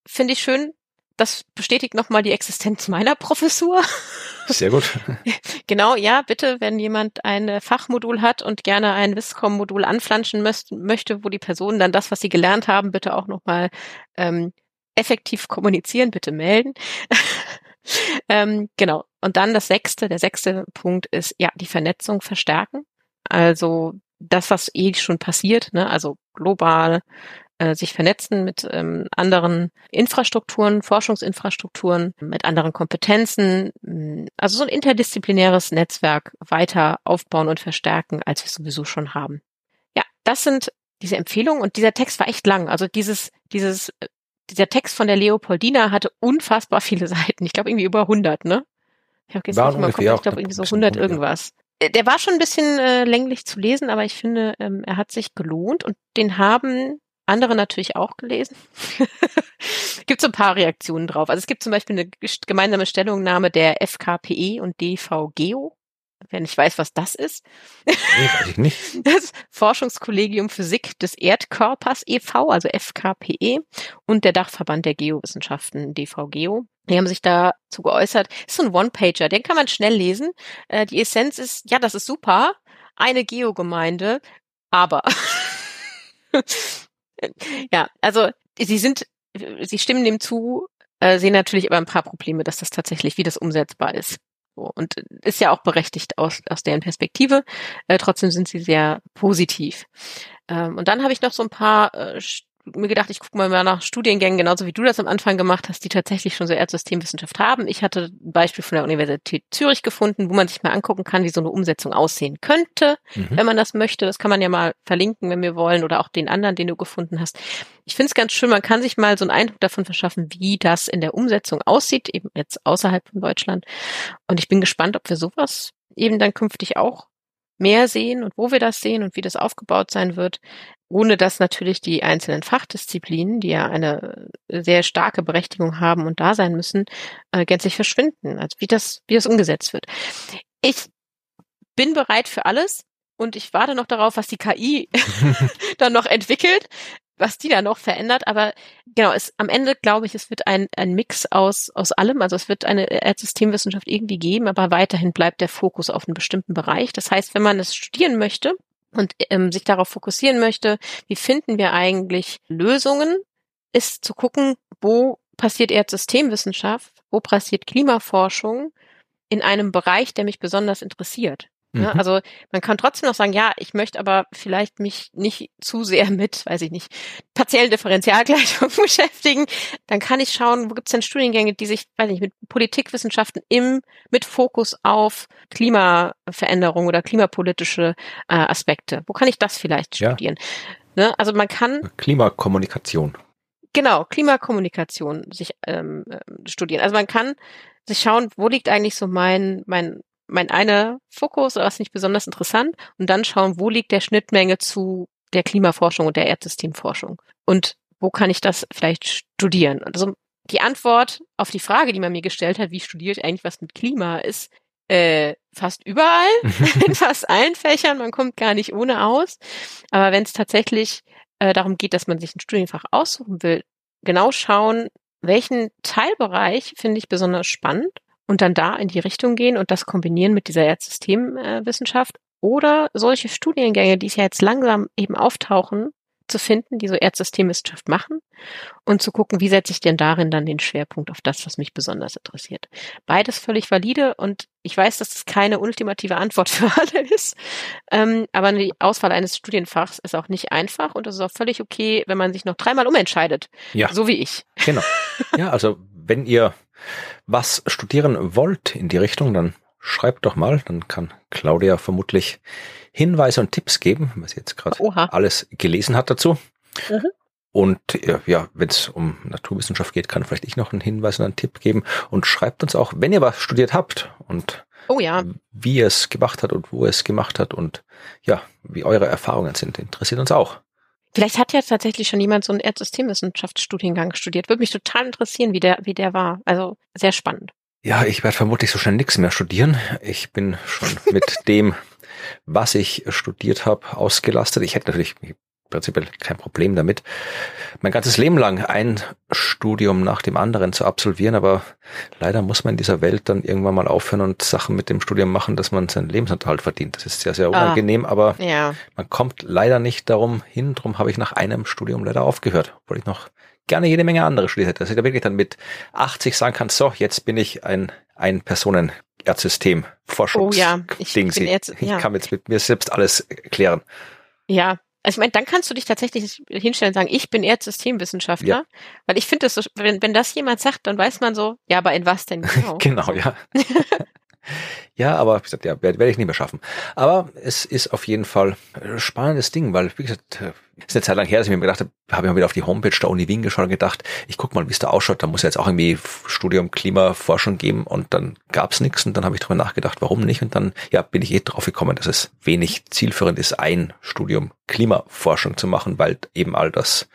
finde ich schön. Das bestätigt nochmal die Existenz meiner Professur. Sehr gut. genau, ja, bitte, wenn jemand ein Fachmodul hat und gerne ein Viscom-Modul anflanschen möchte, wo die Personen dann das, was sie gelernt haben, bitte auch nochmal ähm, effektiv kommunizieren, bitte melden. ähm, genau. Und dann das sechste, der sechste Punkt ist, ja, die Vernetzung verstärken. Also das, was eh schon passiert, ne, also global äh, sich vernetzen mit ähm, anderen Infrastrukturen, Forschungsinfrastrukturen, mit anderen Kompetenzen, mm, also so ein interdisziplinäres Netzwerk weiter aufbauen und verstärken, als wir sowieso schon haben. Ja, das sind diese Empfehlungen und dieser Text war echt lang. Also dieses, dieses dieser Text von der Leopoldina hatte unfassbar viele Seiten. Ich glaube irgendwie über 100, ne? Ich habe jetzt nicht mal geguckt, ich glaube irgendwie so 100 irgendwas. Äh, der war schon ein bisschen äh, länglich zu lesen, aber ich finde, ähm, er hat sich gelohnt und den haben andere natürlich auch gelesen. gibt so ein paar Reaktionen drauf. Also es gibt zum Beispiel eine gemeinsame Stellungnahme der FKPE und DVGEO. Wer nicht weiß, was das ist. Nee, weiß ich nicht. Das Forschungskollegium Physik des Erdkörpers e.V., also FKPE, und der Dachverband der Geowissenschaften, DVGeo. Die haben sich dazu geäußert. Das ist so ein One-Pager, den kann man schnell lesen. Äh, die Essenz ist, ja, das ist super, eine Geogemeinde, aber ja, also sie sind, sie stimmen dem zu, äh, sehen natürlich aber ein paar Probleme, dass das tatsächlich, wie das umsetzbar ist. Und ist ja auch berechtigt aus, aus deren Perspektive. Äh, trotzdem sind sie sehr positiv. Ähm, und dann habe ich noch so ein paar äh, mir gedacht, ich gucke mal nach Studiengängen, genauso wie du das am Anfang gemacht hast, die tatsächlich schon so Erdsystemwissenschaft haben. Ich hatte ein Beispiel von der Universität Zürich gefunden, wo man sich mal angucken kann, wie so eine Umsetzung aussehen könnte, mhm. wenn man das möchte. Das kann man ja mal verlinken, wenn wir wollen, oder auch den anderen, den du gefunden hast. Ich finde es ganz schön, man kann sich mal so einen Eindruck davon verschaffen, wie das in der Umsetzung aussieht, eben jetzt außerhalb von Deutschland. Und ich bin gespannt, ob wir sowas eben dann künftig auch mehr sehen und wo wir das sehen und wie das aufgebaut sein wird ohne dass natürlich die einzelnen Fachdisziplinen, die ja eine sehr starke Berechtigung haben und da sein müssen, äh, gänzlich verschwinden. Also wie das, wie das umgesetzt wird. Ich bin bereit für alles und ich warte noch darauf, was die KI dann noch entwickelt, was die da noch verändert. Aber genau, es, am Ende glaube ich, es wird ein, ein Mix aus, aus allem. Also es wird eine Erdsystemwissenschaft irgendwie geben, aber weiterhin bleibt der Fokus auf einem bestimmten Bereich. Das heißt, wenn man es studieren möchte, und ähm, sich darauf fokussieren möchte, wie finden wir eigentlich Lösungen, ist zu gucken, wo passiert Erdsystemwissenschaft, wo passiert Klimaforschung in einem Bereich, der mich besonders interessiert. Ne? Mhm. Also man kann trotzdem noch sagen, ja, ich möchte aber vielleicht mich nicht zu sehr mit, weiß ich nicht, partiellen Differentialgleichung beschäftigen. Dann kann ich schauen, wo gibt es denn Studiengänge, die sich, weiß ich nicht, mit Politikwissenschaften im, mit Fokus auf Klimaveränderung oder klimapolitische äh, Aspekte. Wo kann ich das vielleicht studieren? Ja. Ne? Also man kann. Klimakommunikation. Genau, Klimakommunikation sich ähm, äh, studieren. Also man kann sich schauen, wo liegt eigentlich so mein, mein mein einer Fokus oder was nicht besonders interessant und dann schauen, wo liegt der Schnittmenge zu der Klimaforschung und der Erdsystemforschung und wo kann ich das vielleicht studieren? Also die Antwort auf die Frage, die man mir gestellt hat, wie studiert eigentlich was mit Klima, ist äh, fast überall, in fast allen Fächern. Man kommt gar nicht ohne aus. Aber wenn es tatsächlich äh, darum geht, dass man sich ein Studienfach aussuchen will, genau schauen, welchen Teilbereich finde ich besonders spannend und dann da in die Richtung gehen und das kombinieren mit dieser Erdsystemwissenschaft oder solche Studiengänge, die es ja jetzt langsam eben auftauchen, zu finden, die so Erdsystemwissenschaft machen und zu gucken, wie setze ich denn darin dann den Schwerpunkt auf das, was mich besonders interessiert. Beides völlig valide und ich weiß, dass das keine ultimative Antwort für alle ist, ähm, aber die Auswahl eines Studienfachs ist auch nicht einfach und es ist auch völlig okay, wenn man sich noch dreimal umentscheidet, ja. so wie ich. Genau. Ja, also wenn ihr was studieren wollt in die Richtung, dann schreibt doch mal, dann kann Claudia vermutlich Hinweise und Tipps geben, was sie jetzt gerade alles gelesen hat dazu. Mhm. Und ja, wenn es um Naturwissenschaft geht, kann vielleicht ich noch einen Hinweis und einen Tipp geben. Und schreibt uns auch, wenn ihr was studiert habt und oh ja. wie ihr es gemacht hat und wo ihr es gemacht hat und ja, wie eure Erfahrungen sind, interessiert uns auch. Vielleicht hat ja tatsächlich schon jemand so einen Erdsystemwissenschaftsstudiengang studiert. Würde mich total interessieren, wie der, wie der war. Also sehr spannend. Ja, ich werde vermutlich so schnell nichts mehr studieren. Ich bin schon mit dem, was ich studiert habe, ausgelastet. Ich hätte natürlich prinzipiell kein Problem damit, mein ganzes Leben lang ein Studium nach dem anderen zu absolvieren, aber leider muss man in dieser Welt dann irgendwann mal aufhören und Sachen mit dem Studium machen, dass man seinen Lebensunterhalt verdient. Das ist sehr, sehr ah. unangenehm, ah, aber ja. man kommt leider nicht darum hin. Darum habe ich nach einem Studium leider aufgehört, obwohl ich noch gerne jede Menge andere studiert hätte. Dass ich da wirklich dann mit 80 sagen kann, so, jetzt bin ich ein ein Personen Erdsystem Forschungs oh ja, ich, Ding. Jetzt, ja. ich kann jetzt mit mir selbst alles klären. Ja, also ich meine, dann kannst du dich tatsächlich hinstellen und sagen, ich bin Erdsystemwissenschaftler. Ja. Weil ich finde so, wenn, wenn das jemand sagt, dann weiß man so, ja, aber in was denn genau? genau, ja. Ja, aber wie gesagt, ja, werde werd ich nicht mehr schaffen. Aber es ist auf jeden Fall ein spannendes Ding, weil, wie gesagt, es ist eine Zeit lang her, dass ich mir gedacht habe, habe ich mal wieder auf die Homepage der Uni Wien geschaut und gedacht, ich guck mal, wie es da ausschaut. Da muss ja jetzt auch irgendwie Studium Klimaforschung geben und dann gab's nichts und dann habe ich darüber nachgedacht, warum nicht und dann ja bin ich eh drauf gekommen, dass es wenig zielführend ist, ein Studium Klimaforschung zu machen, weil eben all das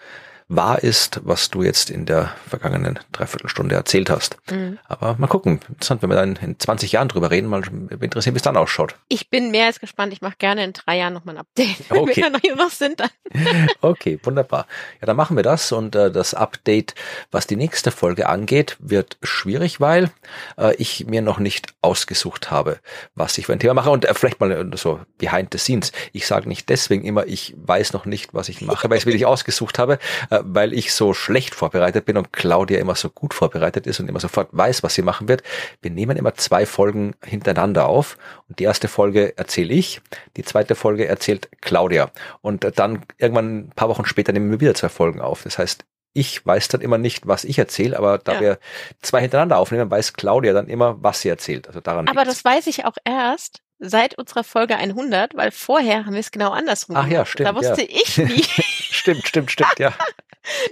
wahr ist, was du jetzt in der vergangenen Dreiviertelstunde erzählt hast. Mhm. Aber mal gucken. Interessant, wenn wir dann in 20 Jahren drüber reden, mal interessieren, wie es dann ausschaut. Ich bin mehr als gespannt. Ich mache gerne in drei Jahren nochmal ein Update, okay. wenn wir noch sind dann. okay, wunderbar. Ja, dann machen wir das und äh, das Update, was die nächste Folge angeht, wird schwierig, weil äh, ich mir noch nicht ausgesucht habe, was ich für ein Thema mache und äh, vielleicht mal äh, so behind the scenes. Ich sage nicht deswegen immer, ich weiß noch nicht, was ich mache, weil ich es wirklich ausgesucht habe, äh, weil ich so schlecht vorbereitet bin und Claudia immer so gut vorbereitet ist und immer sofort weiß, was sie machen wird. Wir nehmen immer zwei Folgen hintereinander auf und die erste Folge erzähle ich, die zweite Folge erzählt Claudia und dann irgendwann ein paar Wochen später nehmen wir wieder zwei Folgen auf. Das heißt, ich weiß dann immer nicht, was ich erzähle, aber da ja. wir zwei hintereinander aufnehmen, weiß Claudia dann immer, was sie erzählt. Also daran. Aber liegt's. das weiß ich auch erst seit unserer Folge 100, weil vorher haben wir es genau andersrum Ach ja, stimmt. Da wusste ja. ich nie. stimmt, stimmt, stimmt, ja.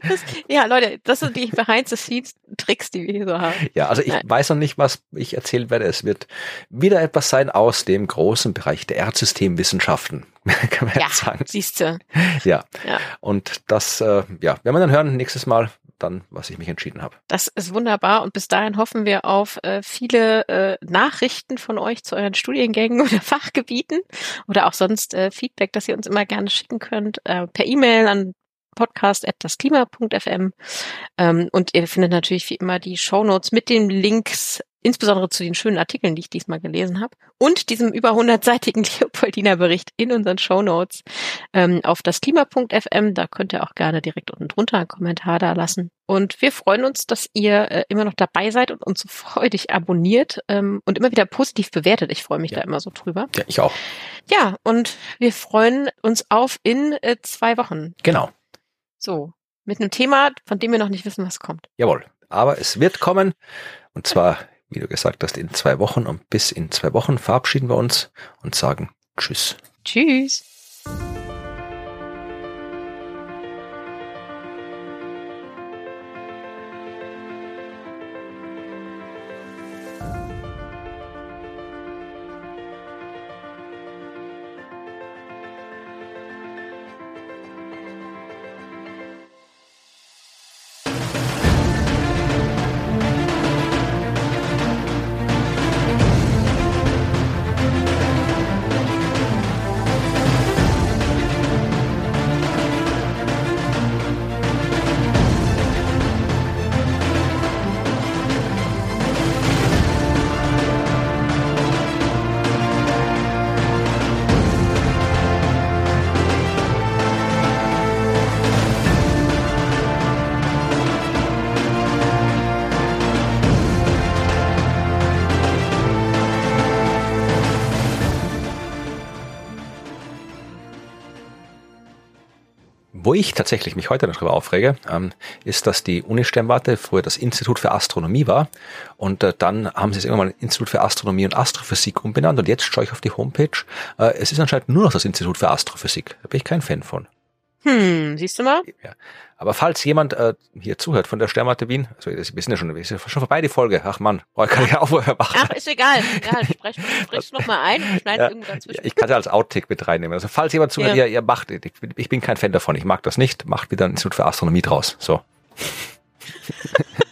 Das, ja, Leute, das sind die Behind-the-Scenes-Tricks, die wir hier so haben. Ja, also ich Nein. weiß noch nicht, was ich erzählen werde. Es wird wieder etwas sein aus dem großen Bereich der Erdsystemwissenschaften, kann man ja, jetzt sagen. Siehst du. Ja. ja. Und das, äh, ja, werden wir dann hören nächstes Mal, dann, was ich mich entschieden habe. Das ist wunderbar und bis dahin hoffen wir auf äh, viele äh, Nachrichten von euch zu euren Studiengängen oder Fachgebieten oder auch sonst äh, Feedback, das ihr uns immer gerne schicken könnt, äh, per E-Mail an podcast.dasklima.fm ähm, und ihr findet natürlich wie immer die Shownotes mit den Links insbesondere zu den schönen Artikeln, die ich diesmal gelesen habe, und diesem über 100-seitigen Leopoldiner Bericht in unseren Shownotes ähm, auf das Klima.fm. Da könnt ihr auch gerne direkt unten drunter einen Kommentar da lassen. Und wir freuen uns, dass ihr äh, immer noch dabei seid und uns so freudig abonniert ähm, und immer wieder positiv bewertet. Ich freue mich ja. da immer so drüber. Ja, ich auch. Ja, und wir freuen uns auf in äh, zwei Wochen. Genau. So, mit einem Thema, von dem wir noch nicht wissen, was kommt. Jawohl. Aber es wird kommen. Und zwar, wie du gesagt hast, in zwei Wochen. Und bis in zwei Wochen verabschieden wir uns und sagen Tschüss. Tschüss. Wo ich tatsächlich mich heute noch darüber aufrege, ähm, ist, dass die Uni Sternwarte früher das Institut für Astronomie war und äh, dann haben sie es irgendwann mal Institut für Astronomie und Astrophysik umbenannt und jetzt schaue ich auf die Homepage. Äh, es ist anscheinend nur noch das Institut für Astrophysik. Da bin ich kein Fan von. Hm, siehst du mal? Ja. Aber falls jemand äh, hier zuhört von der Sternwarte Wien, also wir sind ja schon, wir sind schon vorbei die Folge. Ach Mann, oh, kann ich auch machen. Ach, ist egal. Ja, sprech, sprech noch mal ein und schneid ja, irgendwo dazwischen. Ich kann es als Outtake mit reinnehmen. Also falls jemand zuhört, ja. ihr, ihr macht, ich, ich bin kein Fan davon, ich mag das nicht, macht wieder ein Institut für Astronomie draus. So.